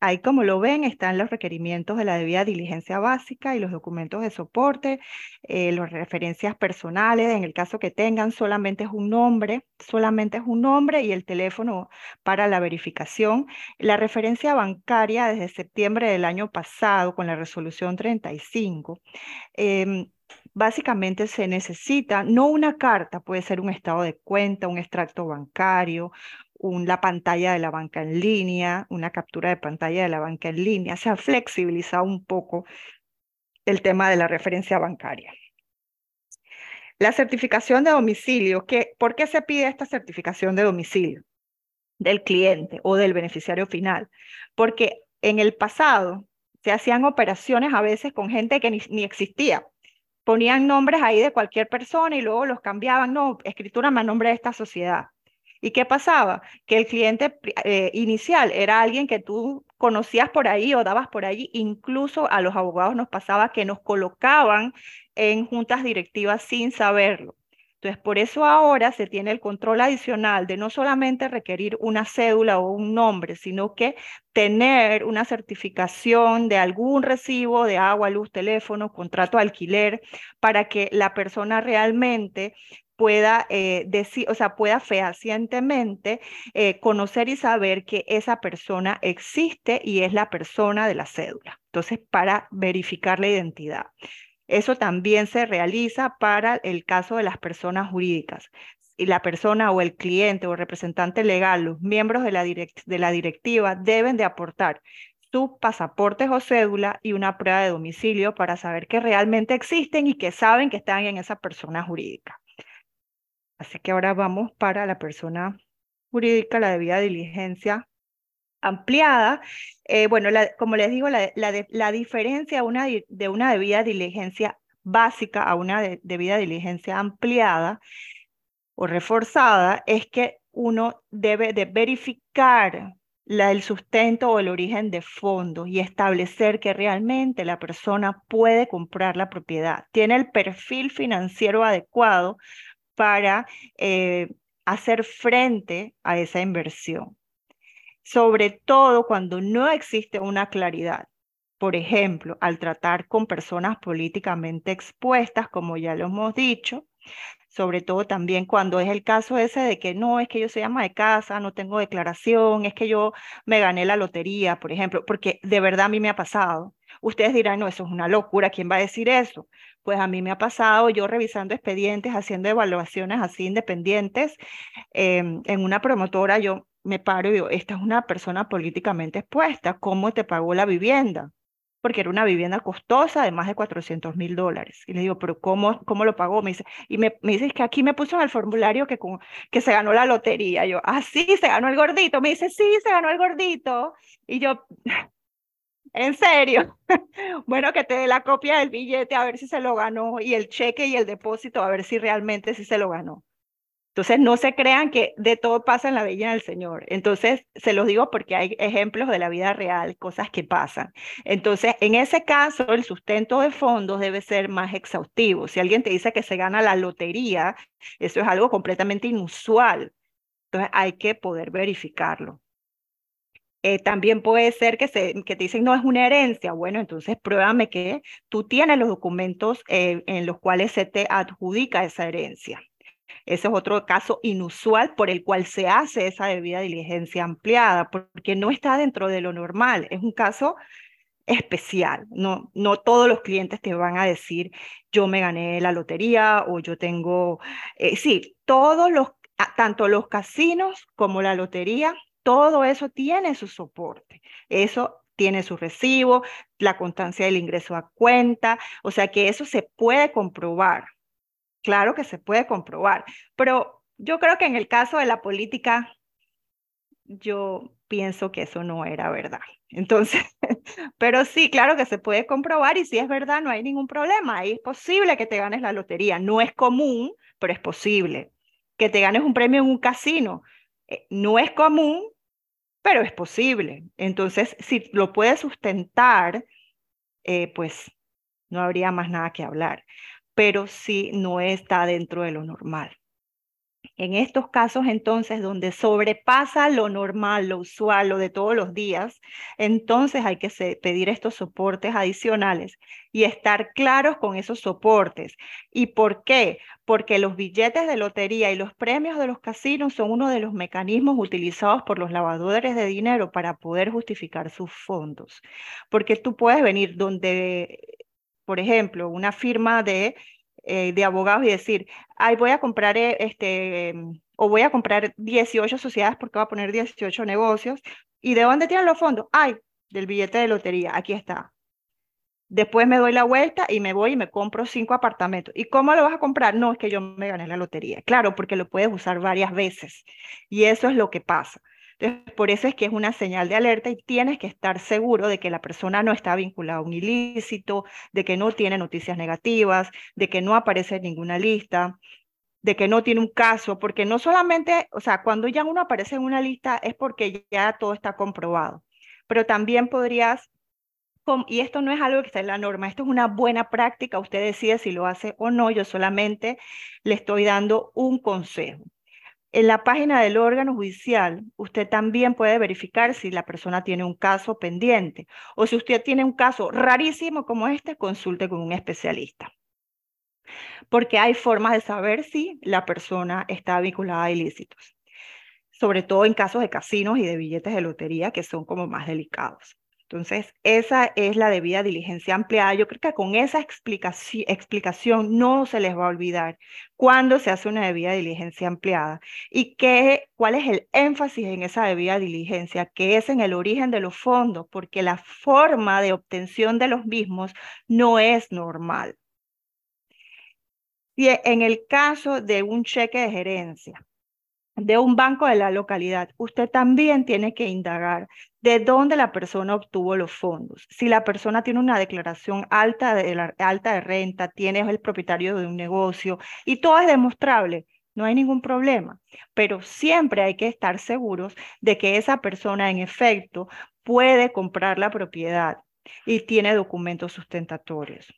Ahí, como lo ven, están los requerimientos de la debida diligencia básica y los documentos de soporte, eh, las referencias personales, en el caso que tengan, solamente es un nombre, solamente es un nombre y el teléfono para la verificación. La referencia bancaria desde septiembre del año pasado con la resolución 35. Em, básicamente se necesita no una carta, puede ser un estado de cuenta, un extracto bancario, la pantalla de la banca en línea, una captura de pantalla de la banca en línea. Se ha flexibilizado un poco el tema de la referencia bancaria. La certificación de domicilio, ¿qué, ¿por qué se pide esta certificación de domicilio del cliente o del beneficiario final? Porque en el pasado se hacían operaciones a veces con gente que ni, existía. Ponían nombres ahí de cualquier persona y luego los cambiaban, no, escritura más nombre de esta sociedad. ¿Y qué pasaba? Que el cliente eh, inicial era alguien que tú conocías por ahí o dabas por ahí. Incluso a los abogados nos pasaba que nos colocaban en juntas directivas sin saberlo. Entonces, por eso ahora se tiene el control adicional de no solamente requerir una cédula o un nombre, sino que tener una certificación de algún recibo de agua, luz, teléfono, contrato de alquiler, para que la persona realmente pueda eh, decir, o sea, pueda fehacientemente eh, conocer y saber que esa persona existe y es la persona de la cédula. Entonces, para verificar la identidad. Eso también se realiza para el caso de las personas jurídicas. Y la persona o el cliente o representante legal, los miembros de la, de la directiva deben de aportar sus pasaportes o cédula y una prueba de domicilio para saber que realmente existen y que saben que están en esa persona jurídica. Así que ahora vamos para la persona jurídica, la debida diligencia ampliada. Eh, bueno, como les digo, la, la, diferencia de una debida diligencia básica a una debida diligencia ampliada o reforzada es que uno debe de verificar el sustento o el origen de fondos y establecer que realmente la persona puede comprar la propiedad, tiene el perfil financiero adecuado para eh, hacer frente a esa inversión sobre todo cuando no existe una claridad. Por ejemplo, al tratar con personas políticamente expuestas, como ya lo hemos dicho, sobre todo también cuando es el caso ese de que no, es que yo soy ama de casa, no tengo declaración, es que yo me gané la lotería, por ejemplo, porque de verdad a mí me ha pasado. Ustedes dirán, no, eso es una locura, ¿quién va a decir eso? Pues a mí me ha pasado, yo revisando expedientes, haciendo evaluaciones así independientes, em, en una promotora yo me paro y digo, esta es una persona políticamente expuesta, ¿cómo te pagó la vivienda? Porque era una vivienda costosa de más de 400 mil dólares. Y le digo, pero ¿cómo, cómo lo pagó? Me dice, y me, me dice que aquí me puso en el formulario que, que se ganó la lotería. Yo, ah, sí, se ganó el gordito. Me dice, sí, se ganó el gordito. Y yo, ¿en serio? [LAUGHS] bueno, que te dé la copia del billete a ver si se lo ganó y el cheque y el depósito a ver si realmente sí se lo ganó. Entonces, no se crean que de todo pasa en la Bella del Señor. Entonces, se los digo porque hay ejemplos de la vida real, cosas que pasan. Entonces, en ese caso, el sustento de fondos debe ser más exhaustivo. Si alguien te dice que se gana la lotería, eso es algo completamente inusual. Entonces, hay que poder verificarlo. Eh, también puede ser que, se, que te dicen, no, es una herencia. Bueno, entonces pruébame que tú tienes los documentos eh, en los cuales se te adjudica esa herencia. Ese es otro caso inusual por el cual se hace esa debida diligencia ampliada, porque no está dentro de lo normal. Es un caso especial. No, no todos los clientes te van a decir, yo me gané la lotería o yo tengo, eh, sí, todos los, tanto los casinos como la lotería, todo eso tiene su soporte. Eso tiene su recibo, la constancia del ingreso a cuenta, o sea que eso se puede comprobar. Claro que se puede comprobar, pero yo creo que en el caso de la política, yo pienso que eso no era verdad. Entonces, [LAUGHS] pero sí, claro que se puede comprobar y si es verdad, no hay ningún problema. Es posible que te ganes la lotería. No es común, pero es posible. Que te ganes un premio en un casino. Eh, no es común, pero es posible. Entonces, si lo puedes sustentar, eh, pues no habría más nada que hablar pero sí no está dentro de lo normal. En estos casos entonces donde sobrepasa lo normal, lo usual, lo de todos los días, entonces hay que pedir estos soportes adicionales y estar claros con esos soportes. ¿Y por qué? Porque los billetes de lotería y los premios de los casinos son uno de los mecanismos utilizados por los lavadores de dinero para poder justificar sus fondos. Porque tú puedes venir donde por ejemplo, una firma de, eh, de abogados y decir, ay, voy a comprar eh, este, o voy a comprar 18 sociedades porque voy a poner 18 negocios. ¿Y de dónde tienen los fondos? Ay, del billete de lotería, aquí está. Después me doy la vuelta y me voy y me compro cinco apartamentos. ¿Y cómo lo vas a comprar? No, es que yo me gané la lotería. Claro, porque lo puedes usar varias veces. Y eso es lo que pasa. Entonces, por eso es que es una señal de alerta y tienes que estar seguro de que la persona no está vinculada a un ilícito, de que no tiene noticias negativas, de que no aparece en ninguna lista, de que no tiene un caso, porque no solamente, o sea, cuando ya uno aparece en una lista es porque ya todo está comprobado, pero también podrías y esto no es algo que está en la norma, esto es una buena práctica, usted decide si lo hace o no, yo solamente le estoy dando un consejo. En la página del órgano judicial, usted también puede verificar si la persona tiene un caso pendiente o si usted tiene un caso rarísimo como este, consulte con un especialista. Porque hay formas de saber si la persona está vinculada a ilícitos, sobre todo en casos de casinos y de billetes de lotería que son como más delicados. Entonces, esa es la debida diligencia ampliada. Yo creo que con esa explicación, no se les va a olvidar cuándo se hace una debida diligencia ampliada y qué, cuál es el énfasis en esa debida diligencia, que es en el origen de los fondos, porque la forma de obtención de los mismos no es normal. Y en el caso de un cheque de gerencia, de un banco de la localidad, usted también tiene que indagar de dónde la persona obtuvo los fondos. Si la persona tiene una declaración alta de, alta de renta, tiene el propietario de un negocio y todo es demostrable, no hay ningún problema. Pero siempre hay que estar seguros de que esa persona en efecto puede comprar la propiedad y tiene documentos sustentatorios.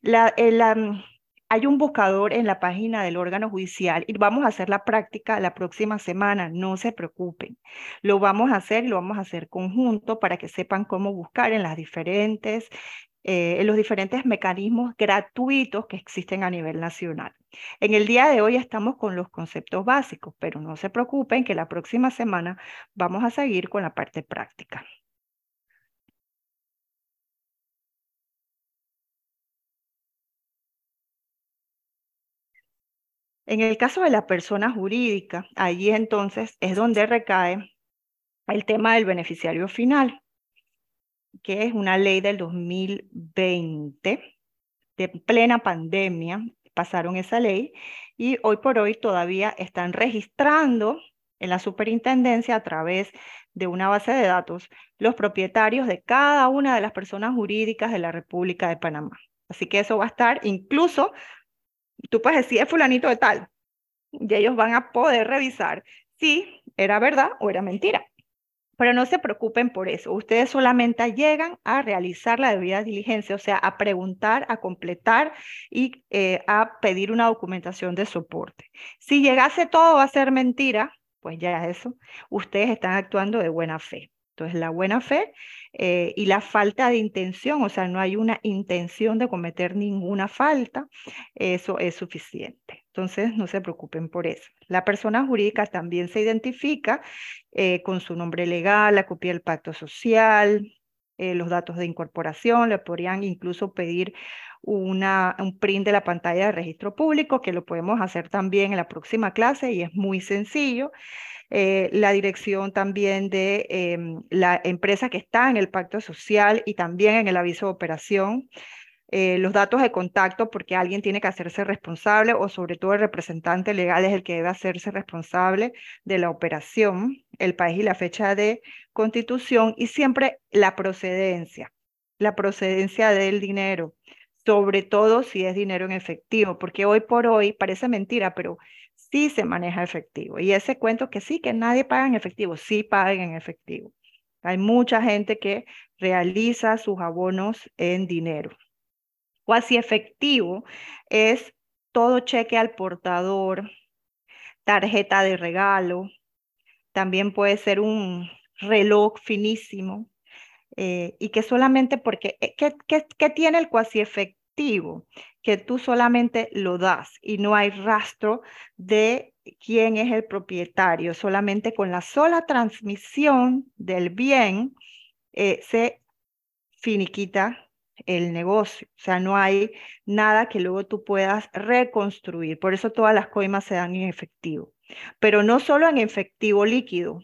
La, la, hay un buscador en la página del órgano judicial y vamos a hacer la práctica la próxima semana, no se preocupen. Lo vamos a hacer lo vamos a hacer conjunto para que sepan cómo buscar en las diferentes eh, en los diferentes mecanismos gratuitos que existen a nivel nacional. En el día de hoy estamos con los conceptos básicos, pero no se preocupen que la próxima semana vamos a seguir con la parte práctica. En el caso de la persona jurídica, allí entonces es donde recae el tema del beneficiario final, que es una ley del 2020, de plena pandemia, pasaron esa ley y hoy por hoy todavía están registrando en la superintendencia a través de una base de datos los propietarios de cada una de las personas jurídicas de la República de Panamá. Así que eso va a estar incluso tú puedes decir, es fulanito de tal, y ellos van a poder revisar si era verdad o era mentira. Pero no se preocupen por eso. Ustedes solamente llegan a realizar la debida diligencia, o sea, a preguntar, a completar y eh, a pedir una documentación de soporte. Si llegase todo a ser mentira, pues ya eso, ustedes están actuando de buena fe. Entonces, la buena fe eh, y la falta de intención, o sea, no hay una intención de cometer ninguna falta, eso es suficiente. Entonces, no se preocupen por eso. La persona jurídica también se identifica eh, con su nombre legal, la copia del pacto social, eh, los datos de incorporación, le podrían incluso pedir una, un print de la pantalla de registro público, que lo podemos hacer también en la próxima clase y es muy sencillo. Eh, la dirección también de em, la empresa que está en el pacto social y también en el aviso de operación. Eh, los datos de contacto porque alguien tiene que hacerse responsable o sobre todo el representante legal es el que debe hacerse responsable de la operación, el país y la fecha de constitución y siempre la procedencia, la procedencia del dinero, sobre todo si es dinero en efectivo, porque hoy por hoy parece mentira, pero sí se maneja efectivo. Y ese cuento que sí, que nadie paga en efectivo, sí pagan en efectivo. Hay mucha gente que realiza sus abonos en dinero. Cuasi efectivo es todo cheque al portador, tarjeta de regalo, también puede ser un reloj finísimo, eh, y que solamente porque, eh, ¿qué, qué tiene el cuasi efectivo? Que tú solamente lo das y no hay rastro de quién es el propietario. Solamente con la sola transmisión del bien eh, se finiquita el negocio. O sea, no hay nada que luego tú puedas reconstruir. Por eso todas las coimas se dan en efectivo. Pero no solo en efectivo líquido,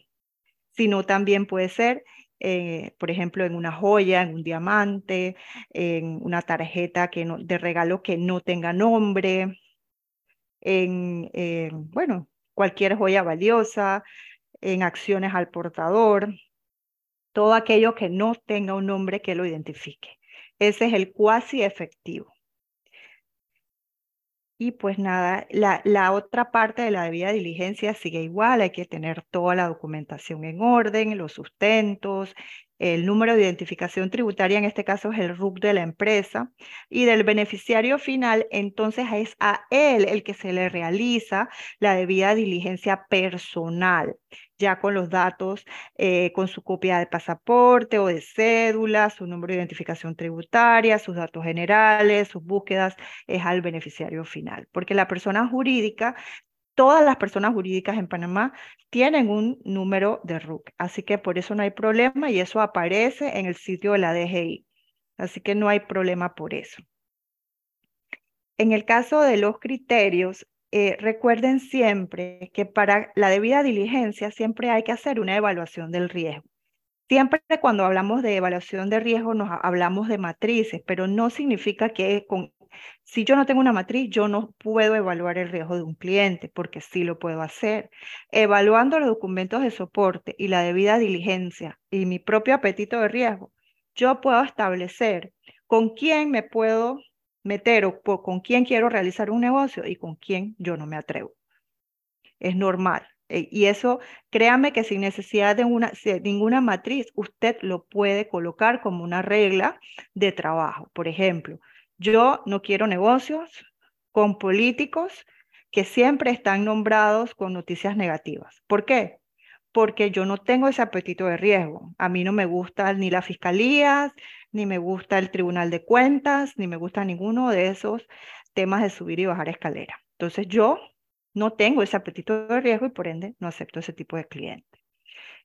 sino también puede ser eh, por ejemplo, en una joya, en un diamante, en una tarjeta que no, de regalo que no tenga nombre, en, bueno, cualquier joya valiosa, en acciones al portador, todo aquello que no tenga un nombre que lo identifique. Ese es el cuasi efectivo. Y pues nada, la, la, otra parte de la debida diligencia sigue igual, hay que tener toda la documentación en orden, los sustentos, el número de identificación tributaria, en este caso es el RUC de la empresa, y del beneficiario final, entonces es a él el que se le realiza la debida diligencia personal, ya con los datos, eh, con su copia de pasaporte o de cédula, su número de identificación tributaria, sus datos generales, sus búsquedas, es al beneficiario final, porque la persona jurídica todas las personas jurídicas en Panamá tienen un número de RUC, así que por eso no hay problema y eso aparece en el sitio de la DGI. Así que no hay problema por eso. En el caso de los criterios, eh, recuerden siempre que para la debida diligencia siempre hay que hacer una evaluación del riesgo. Siempre cuando hablamos de evaluación de riesgo nos hablamos de matrices, pero no significa que con si yo no tengo una matriz, yo no puedo evaluar el riesgo de un cliente, porque sí lo puedo hacer. Evaluando los documentos de soporte y la debida diligencia y mi propio apetito de riesgo, yo puedo establecer con quién me puedo meter con quién quiero realizar un negocio y con quién yo no me atrevo. Es normal. Eh, y eso, créame que sin necesidad de, una, de ninguna matriz, usted lo puede colocar como una regla de trabajo. Por ejemplo, yo no quiero negocios con políticos que siempre están nombrados con noticias negativas. ¿Por qué? Porque yo no tengo ese apetito de riesgo. A mí no me gusta ni las fiscalías, ni me gusta el Tribunal de Cuentas, ni me gusta ninguno de esos temas de subir y bajar escalera. Entonces yo no tengo ese apetito de riesgo y por ende no acepto ese tipo de cliente.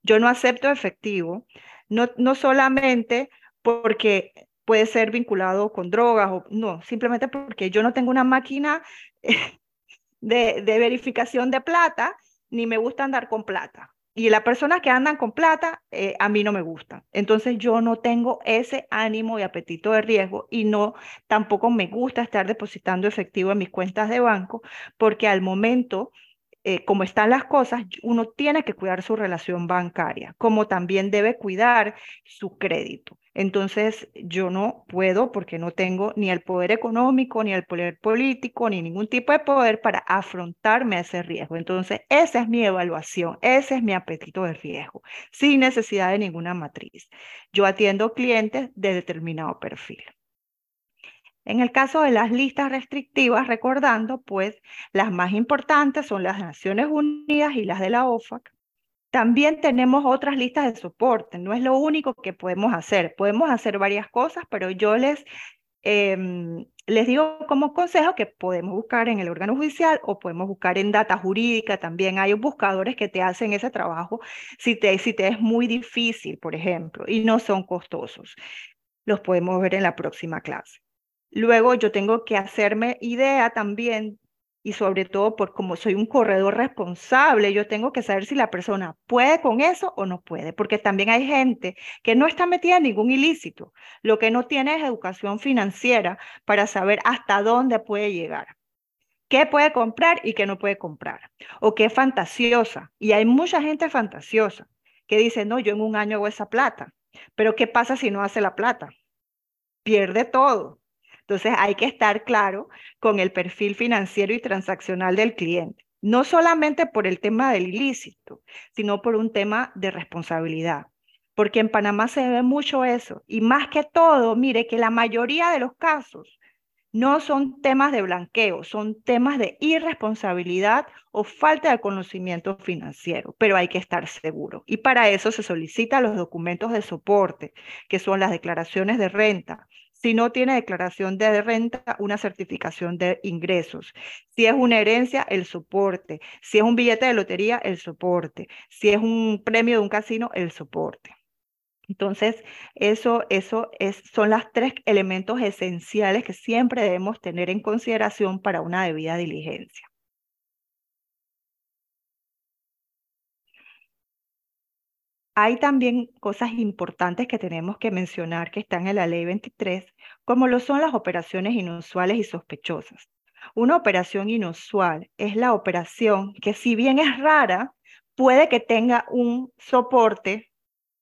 Yo no acepto efectivo, no, no solamente porque puede ser vinculado con drogas o no, simplemente porque yo no tengo una máquina de, verificación de plata, ni me gusta andar con plata. Y las personas que andan con plata, eh, a mí no me gustan. Entonces yo no tengo ese ánimo y apetito de riesgo y no, tampoco me gusta estar depositando efectivo en mis cuentas de banco, porque al momento eh, como están las cosas, uno tiene que cuidar su relación bancaria, como también debe cuidar su crédito. Entonces, yo no puedo porque no tengo ni el poder económico, ni el poder político, ni ningún tipo de poder para afrontarme a ese riesgo. Entonces, esa es mi evaluación, ese es mi apetito de riesgo, sin necesidad de ninguna matriz. Yo atiendo clientes de determinado perfil. En el caso de las listas restrictivas, recordando, pues las más importantes son las Naciones Unidas y las de la OFAC. También tenemos otras listas de soporte, no es lo único que podemos hacer. Podemos hacer varias cosas, pero yo les, em, les digo como consejo que podemos buscar en el órgano judicial o podemos buscar en data jurídica también. Hay buscadores que te hacen ese trabajo si te, si te es muy difícil, por ejemplo, y no son costosos. Los podemos ver en la próxima clase. Luego yo tengo que hacerme idea también y sobre todo por como soy un corredor responsable, yo tengo que saber si la persona puede con eso o no puede, porque también hay gente que no está metida en ningún ilícito, lo que no tiene es educación financiera para saber hasta dónde puede llegar, qué puede comprar y qué no puede comprar, o qué es fantasiosa. Y hay mucha gente fantasiosa que dice, no, yo en un año hago esa plata, pero ¿qué pasa si no hace la plata? Pierde todo. Entonces hay que estar claro con el perfil financiero y transaccional del cliente, no solamente por el tema del ilícito, sino por un tema de responsabilidad. Porque en Panamá se ve mucho eso. Y más que todo, mire que la mayoría de los casos no son temas de blanqueo, son temas de irresponsabilidad o falta de conocimiento financiero, pero hay que estar seguro. Y para eso se solicitan los documentos de soporte, que son las declaraciones de renta, si no tiene declaración de renta, una certificación de ingresos. Si es una herencia, el soporte. Si es un billete de lotería, el soporte. Si es un premio de un casino, el soporte. Entonces, eso, eso es, son los tres elementos esenciales que siempre debemos tener en consideración para una debida diligencia. Hay también cosas importantes que tenemos que mencionar que están en la ley 23, como lo son las operaciones inusuales y sospechosas. Una operación inusual es la operación que si bien es rara, puede que tenga un soporte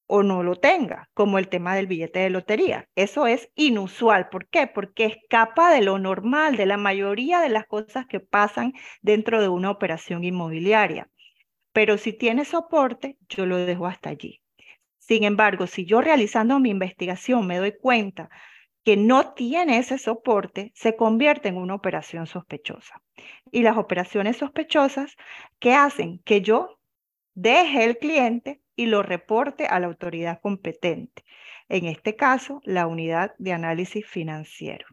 o no lo tenga, como el tema del billete de lotería. Eso es inusual. ¿Por qué? Porque escapa de lo normal, de la mayoría de las cosas que pasan dentro de una operación inmobiliaria. Pero si tiene soporte, yo lo dejo hasta allí. Sin embargo, si yo realizando mi investigación me doy cuenta que no tiene ese soporte, se convierte en una operación sospechosa. Y las operaciones sospechosas, ¿qué hacen? Que yo deje el cliente y lo reporte a la autoridad competente. En este caso, la unidad de análisis financiero.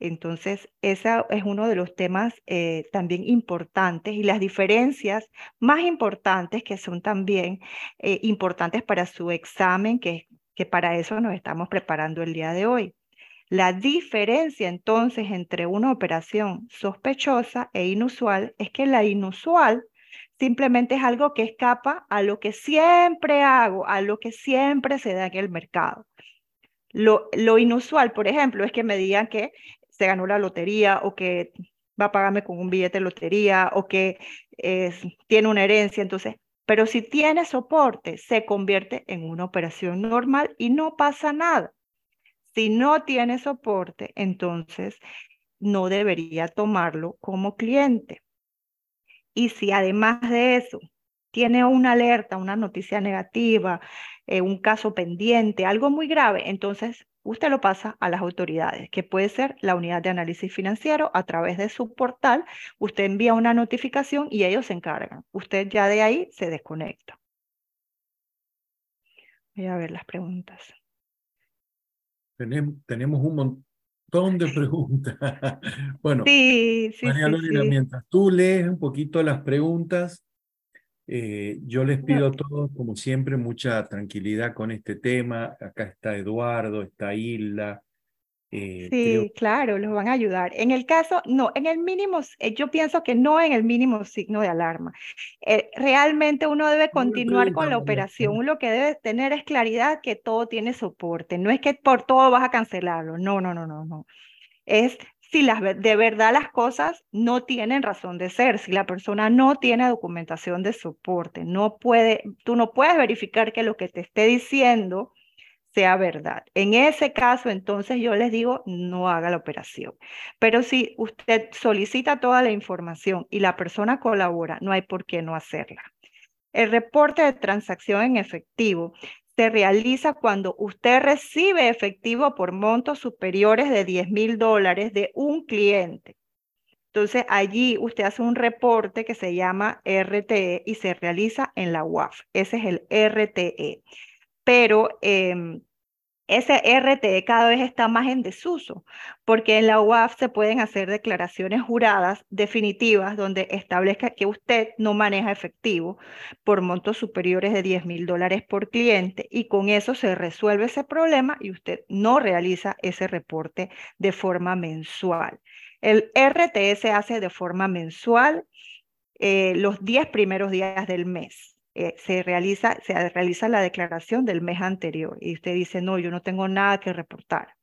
Entonces, ese es uno de los temas eh, también importantes y las diferencias más importantes que son también eh, importantes para su examen, que, que para eso nos estamos preparando el día de hoy. La diferencia entonces entre una operación sospechosa e inusual es que la inusual simplemente es algo que escapa a lo que siempre hago, a lo que siempre se da en el mercado. Lo, lo, inusual, por ejemplo, es que me digan que se ganó la lotería o que va a pagarme con un billete de lotería o que tiene una herencia. Entonces, pero si tiene soporte, se convierte en una operación normal y no pasa nada. Si no tiene soporte, entonces no debería tomarlo como cliente. Y si además de eso tiene una alerta, una noticia negativa, eh, un caso pendiente, algo muy grave, entonces usted lo pasa a las autoridades, que puede ser la unidad de análisis financiero a través de su portal. Usted envía una notificación y ellos se encargan. Usted ya de ahí se desconecta. Voy a ver las preguntas.
Tenemos un montón de preguntas. [LAUGHS] bueno, María Lorena, mientras tú lees un poquito las preguntas, eh, yo les pido a todos, como siempre, mucha tranquilidad con este tema. Acá está Eduardo, está Hilda.
Eh, sí, claro, los van a ayudar. En el caso, no, en el mínimo, eh, yo pienso que no en el mínimo signo de alarma. realmente uno debe continuar con la operación. lo que debe tener es claridad que todo tiene soporte. No es que por todo vas a cancelarlo. No, no, no, no, no. Es si las, de verdad las cosas no tienen razón de ser, si la persona no tiene documentación de soporte, no puede, tú no puedes verificar que lo que te esté diciendo sea verdad. En ese caso, entonces yo les digo, no haga la operación. Pero si usted solicita toda la información y la persona colabora, no hay por qué no hacerla. El reporte de transacción en efectivo se realiza cuando usted recibe efectivo por montos superiores de 10 mil dólares de un cliente. Entonces allí usted hace un reporte que se llama RTE y se realiza en la UAF. Ese es el RTE. Pero em, ese RTE cada vez está más en desuso, porque en la UAF se pueden hacer declaraciones juradas definitivas donde establezca que usted no maneja efectivo por montos superiores de 10 mil dólares por cliente y con eso se resuelve ese problema y usted no realiza ese reporte de forma mensual. El RTE se hace de forma mensual eh, los 10 primeros días del mes. Eh, se, realiza, se realiza la declaración del mes anterior y usted dice, no, yo no tengo nada que reportar.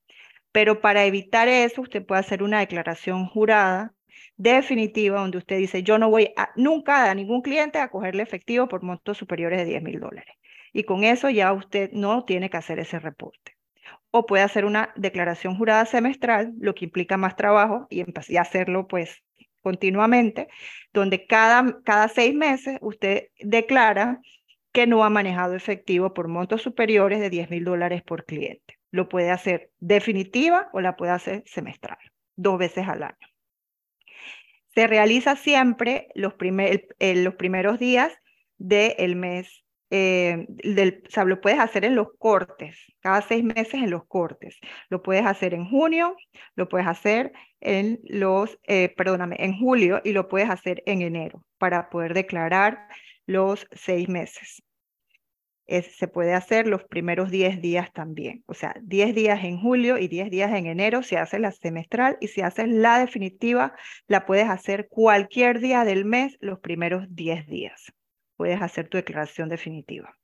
Pero para evitar eso, usted puede hacer una declaración jurada definitiva donde usted dice, yo no voy nunca a ningún cliente a cogerle efectivo por montos superiores de 10 mil dólares. Y con eso ya usted no tiene que hacer ese reporte. O puede hacer una declaración jurada semestral, lo que implica más trabajo y, y hacerlo pues continuamente, donde cada, cada seis meses usted declara que no ha manejado efectivo por montos superiores de 10 mil dólares por cliente. Lo puede hacer definitiva o la puede hacer semestral, dos veces al año. Se realiza siempre los, primer, los primeros días del mes eh, del, o lo puedes hacer en los cortes, cada seis meses en los cortes. Lo puedes hacer en junio, lo puedes hacer en los, eh, perdóname, en julio y lo puedes hacer en enero para poder declarar los seis meses. se puede hacer los primeros 10 días también. O sea, 10 días en julio y 10 días en enero se hace la semestral y si haces la definitiva, la puedes hacer cualquier día del mes los primeros 10 días puedes hacer tu declaración definitiva.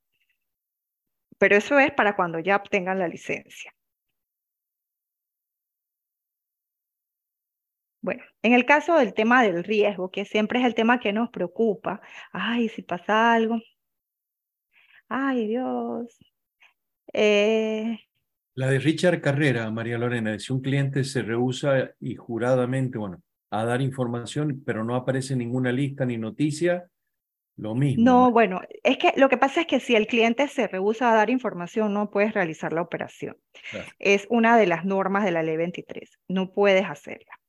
pero eso es para cuando ya obtengan la licencia. Bueno, en el caso del tema del riesgo, que siempre es el tema que nos preocupa, ay, si pasa algo, ay Dios.
Eh, la de Richard Carrera, María Lorena, si un cliente se rehúsa y juradamente, bueno, a dar información, pero no aparece ninguna lista ni noticia, lo mismo.
No, bueno, es que lo que pasa es que si el cliente se rehúsa a dar información, no puedes realizar la operación. Es una de las normas de la ley 23, no puedes hacerla.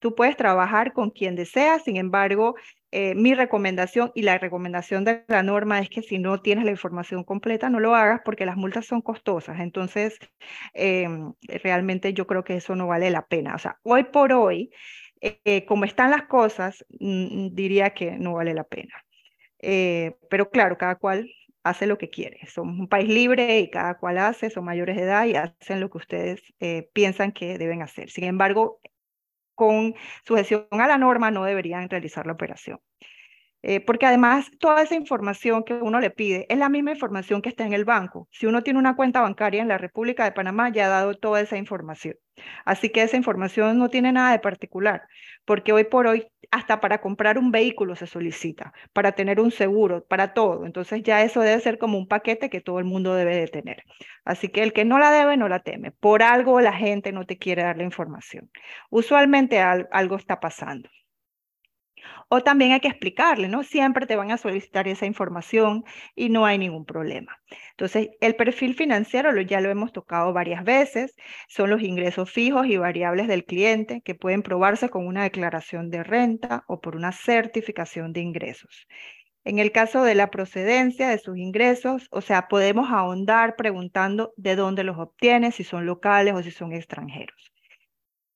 Tú puedes trabajar con quien deseas, sin embargo, eh, mi recomendación y la recomendación de la norma es que si no tienes la información completa, no lo hagas porque las multas son costosas. Entonces, em, realmente yo creo que eso no vale la pena. O sea, hoy por hoy, eh, como están las cosas, mm, diría que no vale la pena. Eh, pero claro, cada cual hace lo que quiere. Somos un país libre y cada cual hace, son mayores de edad y hacen lo que ustedes piensan que deben hacer. Sin embargo, con sujeción a la norma no deberían realizar la operación. Eh, porque además toda esa información que uno le pide es la misma información que está en el banco. Si uno tiene una cuenta bancaria en la República de Panamá, ya ha dado toda esa información. Así que esa información no tiene nada de particular, porque hoy por hoy hasta para comprar un vehículo se solicita, para tener un seguro, para todo. Entonces ya eso debe ser como un paquete que todo el mundo debe de tener. Así que el que no la debe, no la teme. Por algo la gente no te quiere dar la información. Usualmente algo está pasando. O también hay que explicarle, ¿no? Siempre te van a solicitar esa información y no hay ningún problema. Entonces, el perfil financiero ya lo hemos tocado varias veces, son los ingresos fijos y variables del cliente que pueden probarse con una declaración de renta o por una certificación de ingresos. En el caso de la procedencia de sus ingresos, o sea, podemos ahondar preguntando de dónde los obtiene, si son locales o si son extranjeros.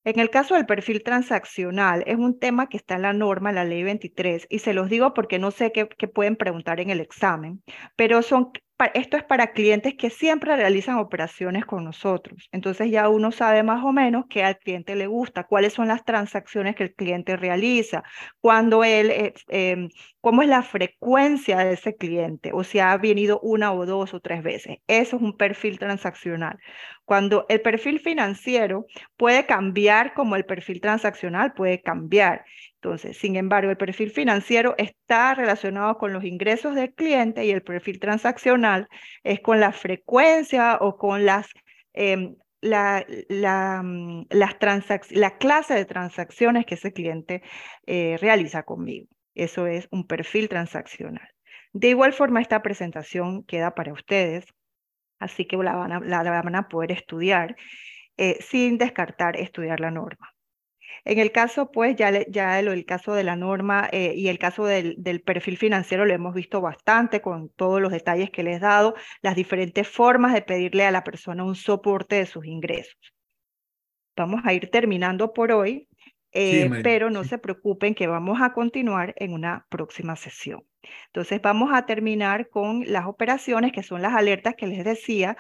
En el caso del perfil transaccional, es un tema que está en la norma, la ley 23, y se los digo porque no sé qué, qué pueden preguntar en el examen, pero son esto es para clientes que siempre realizan operaciones con nosotros. Entonces ya uno sabe más o menos qué al cliente le gusta, cuáles son las transacciones que el cliente realiza, cuando él, eh, em, cómo es la frecuencia de ese cliente, o si ha venido una o dos o tres veces. Eso es un perfil transaccional. Cuando el perfil financiero puede cambiar como el perfil transaccional puede cambiar. Entonces, sin embargo, el perfil financiero está relacionado con los ingresos del cliente y el perfil transaccional es con la frecuencia o con las, em, la, mm, las la clase de transacciones que ese cliente eh, realiza conmigo. Eso es un perfil transaccional. De igual forma, esta presentación queda para ustedes, así que la van a, la van a poder estudiar eh, sin descartar estudiar la norma. En el caso, pues, ya, ya el, caso de la norma eh, y el caso del, del, perfil financiero lo hemos visto bastante con todos los detalles que les he dado, las diferentes formas de pedirle a la persona un soporte de sus ingresos. Vamos a ir terminando por hoy, eh, pero no se preocupen que vamos a continuar en una próxima sesión. Entonces vamos a terminar con las operaciones, que son las alertas que les decía,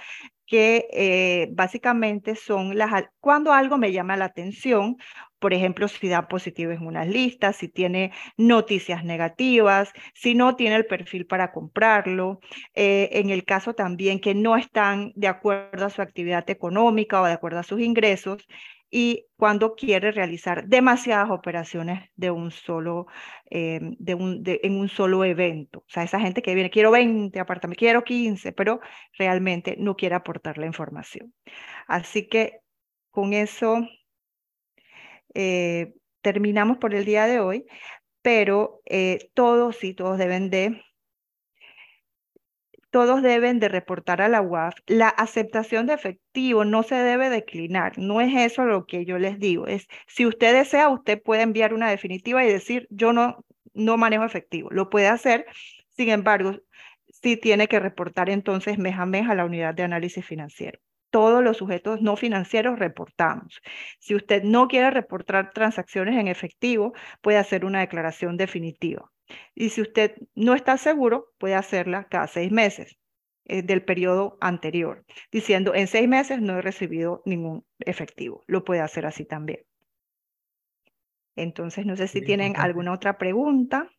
que eh, básicamente son las cuando algo me llama la atención, por ejemplo, si da positivo en unas listas, si tiene noticias negativas, si no tiene el perfil para comprarlo, eh, en el caso también que no están de acuerdo a su actividad económica o de acuerdo a sus ingresos, y cuando quiere realizar demasiadas operaciones de un solo, eh, de un, en un solo evento. O sea, esa gente que viene, quiero 20 apartamentos, quiero 15, pero realmente no quiere aportar la información. Así que con eso eh, terminamos por el día de hoy, pero eh, todos y todos deben de todos deben de reportar a la UAF. La aceptación de efectivo no se debe declinar. No es eso lo que yo les digo. Es si usted desea, usted puede enviar una definitiva y decir yo no, no manejo efectivo. Lo puede hacer. Sin embargo, sí tiene que reportar entonces mes a mes a la unidad de análisis financiero todos los sujetos no financieros reportamos. Si usted no quiere reportar transacciones en efectivo, puede hacer una declaración definitiva. Y si usted no está seguro, puede hacerla cada seis meses eh, del periodo anterior, diciendo en seis meses no he recibido ningún efectivo. Lo puede hacer así también. Entonces, no sé si tienen alguna otra pregunta.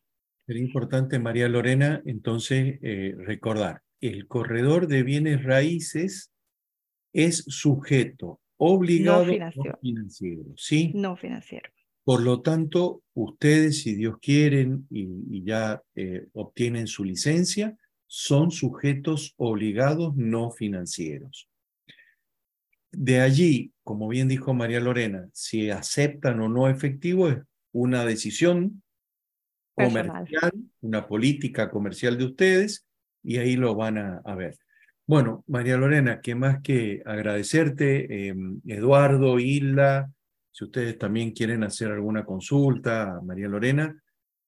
Sería importante, María Lorena, entonces eh, recordar el corredor de bienes raíces es sujeto obligado
no
financiero. ¿sí?
No financiero.
Por lo tanto, ustedes, si Dios quieren y, ya eh, obtienen su licencia, son sujetos obligados no financieros. De allí, como bien dijo María Lorena, si aceptan o no efectivo es una decisión comercial, una política comercial de ustedes, y ahí lo van a, ver. Bueno, María Lorena, ¿qué más que agradecerte? Em, Eduardo, Hilda, si ustedes también quieren hacer alguna consulta, María Lorena,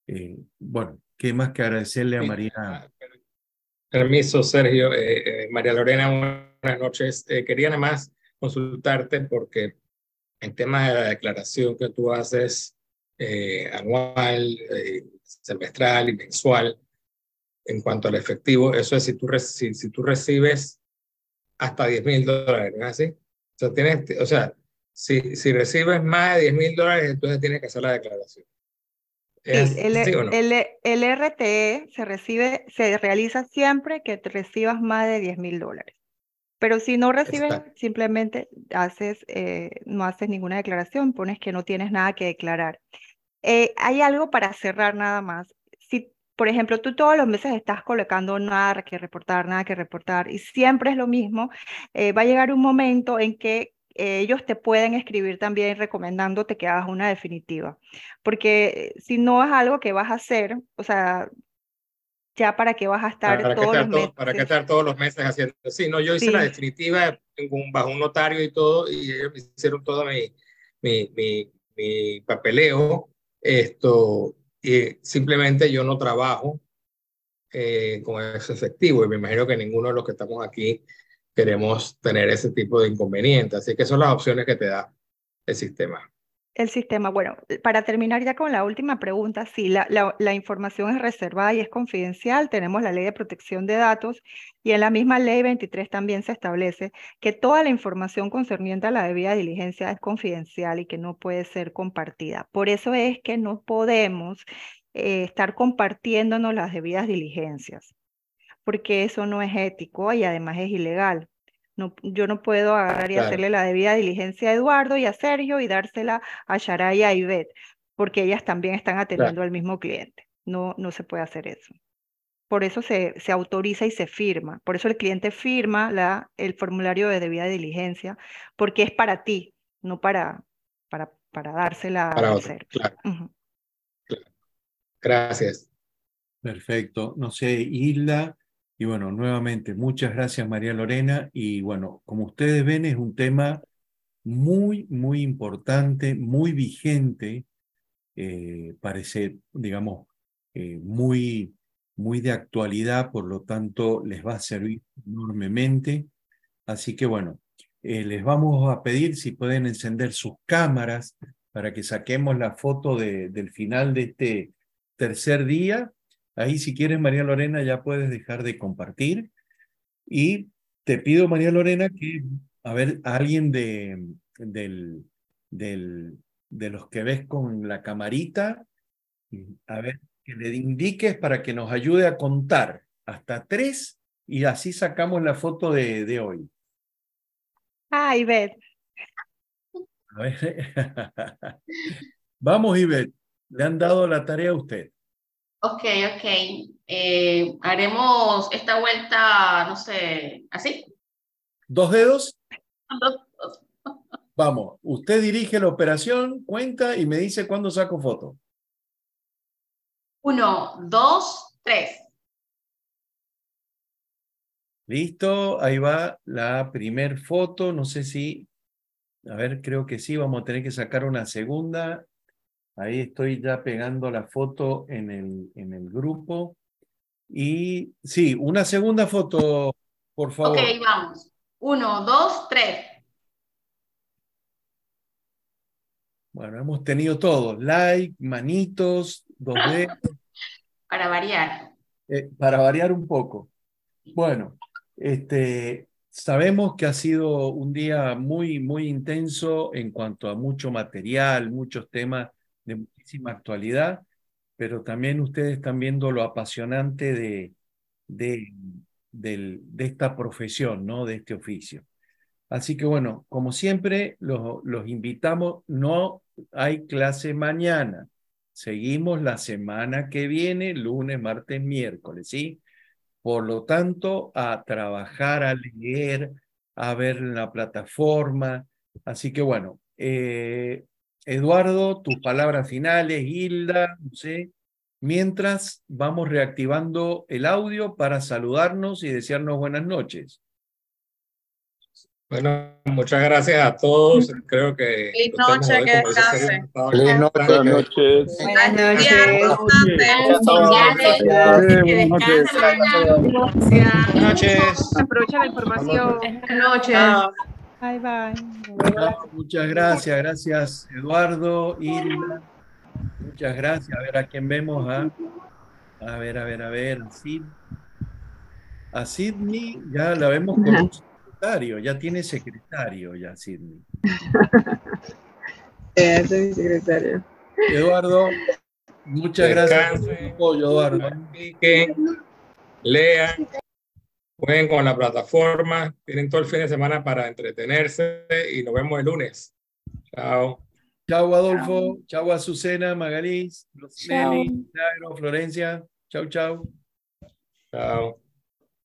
eh, bueno, ¿qué más que agradecerle a María? Ah,
permiso, Sergio. Eh, eh, María Lorena, buenas noches. quería nada más consultarte porque en temas de la declaración que tú haces anual, semestral y mensual, en cuanto al efectivo, eso es si tú, si, si tú recibes hasta 10 mil dólares, ¿no es así? O sea, tienes, o sea si, si recibes más de 10 mil dólares, entonces tienes que hacer la declaración.
Sí, el, el, RTE se recibe, se realiza siempre que te recibas más de 10 mil dólares. Pero si no recibes, simplemente haces, eh, no haces ninguna declaración, pones que no tienes nada que declarar. Eh, hay algo para cerrar nada más. Si, por ejemplo, tú todos los meses estás colocando nada que reportar, nada que reportar, y siempre es lo mismo, eh, va a llegar un momento en que ellos te pueden escribir también recomendándote que hagas una definitiva, porque si no es algo que vas a hacer, o sea, ya para qué vas a estar todos los meses.
Para qué estar todos los meses haciendo. Sí, no, yo hice la definitiva bajo un notario y todo, y ellos me hicieron todo mi, mi, mi, mi papeleo, esto, y simplemente yo no trabajo eh, con ese efectivo, y me imagino que ninguno de los que estamos aquí queremos tener ese tipo de inconvenientes. Así que son las opciones que te da el sistema.
El sistema, bueno, para terminar ya con la última pregunta, sí, la, información es reservada y es confidencial, tenemos la ley de protección de datos y en la misma ley 23 también se establece que toda la información concerniente a la debida diligencia es confidencial y que no puede ser compartida. Por eso es que no podemos eh, estar compartiéndonos las debidas diligencias porque eso no es ético y además es ilegal. No, yo no puedo agarrar y hacerle la debida diligencia a Eduardo y a Sergio y dársela a Sharay y a Ivette, porque ellas también están atendiendo al mismo cliente. No, no se puede hacer eso. Por eso se, se, autoriza y se firma. Por eso el cliente firma la, el formulario de debida diligencia, porque es para ti, no para, para, para dársela
a otro. Gracias.
Perfecto. No sé, Hilda, y bueno, nuevamente, muchas gracias María Lorena. Y bueno, como ustedes ven, es un tema muy, muy importante, muy vigente, eh, parece, digamos, eh, muy, muy de actualidad, por lo tanto, les va a servir enormemente. Así que bueno, eh, les vamos a pedir si pueden encender sus cámaras para que saquemos la foto de, del final de este tercer día Ahí si quieres, María Lorena, ya puedes dejar de compartir. Y te pido, María Lorena, que, a ver, alguien de, del, del, de los que ves con la camarita, a ver, que le indiques para que nos ayude a contar hasta tres y así sacamos la foto de, de hoy.
Ah, Ivette.
A ver. [LAUGHS] Vamos, Ivette. Le han dado la tarea a usted.
Ok, ok. Eh, haremos esta vuelta, no sé, así.
¿Dos dedos? [LAUGHS] Vamos, usted dirige la operación, cuenta y me dice cuándo saco foto.
Uno, dos, tres.
Listo, ahí va la primer foto. No sé si, a ver, creo que sí, vamos a tener que sacar una segunda. Ahí estoy ya pegando la foto en el, en el grupo. Y sí, una segunda foto, por favor.
Ok, vamos. Uno, dos, tres.
Bueno, hemos tenido todo. Like, manitos, dos [LAUGHS] dedos.
para variar.
Eh, para variar un poco. Bueno, este, sabemos que ha sido un día muy, muy intenso en cuanto a mucho material, muchos temas de muchísima actualidad, pero también ustedes están viendo lo apasionante de, de, de esta profesión, ¿no? De este oficio. Así que bueno, como siempre, los, los invitamos, no hay clase mañana, seguimos la semana que viene, lunes, martes, miércoles, ¿sí? Por lo tanto, a trabajar, a leer, a ver la plataforma. Así que bueno, eh, Eduardo, tus palabras finales, Hilda, no sé. Mientras vamos reactivando el audio para saludarnos y desearnos buenas noches.
Bueno, muchas gracias a todos. Creo que.
Feliz noche, que descansen.
Feliz noche, buenas noches.
Buenas
noches. Buenas noches.
Aprovecha la información.
Buenas noches.
Bye, bye.
Muchas gracias, gracias Eduardo, Irma. Muchas gracias. A ver a quién vemos. ¿ah? A ver, a ver, a ver. A Sidney ya la vemos con un secretario, ya tiene secretario ya Sidney. [LAUGHS]
es mi secretario.
Eduardo, muchas gracias por tu apoyo, Eduardo.
Lean, jueguen con la plataforma, tienen todo el fin de semana para entretenerse y nos vemos el lunes. Chao.
Chao, Adolfo. Chao, Azucena, Magalís, Nelly, Florencia. Chao, chao.
Chao.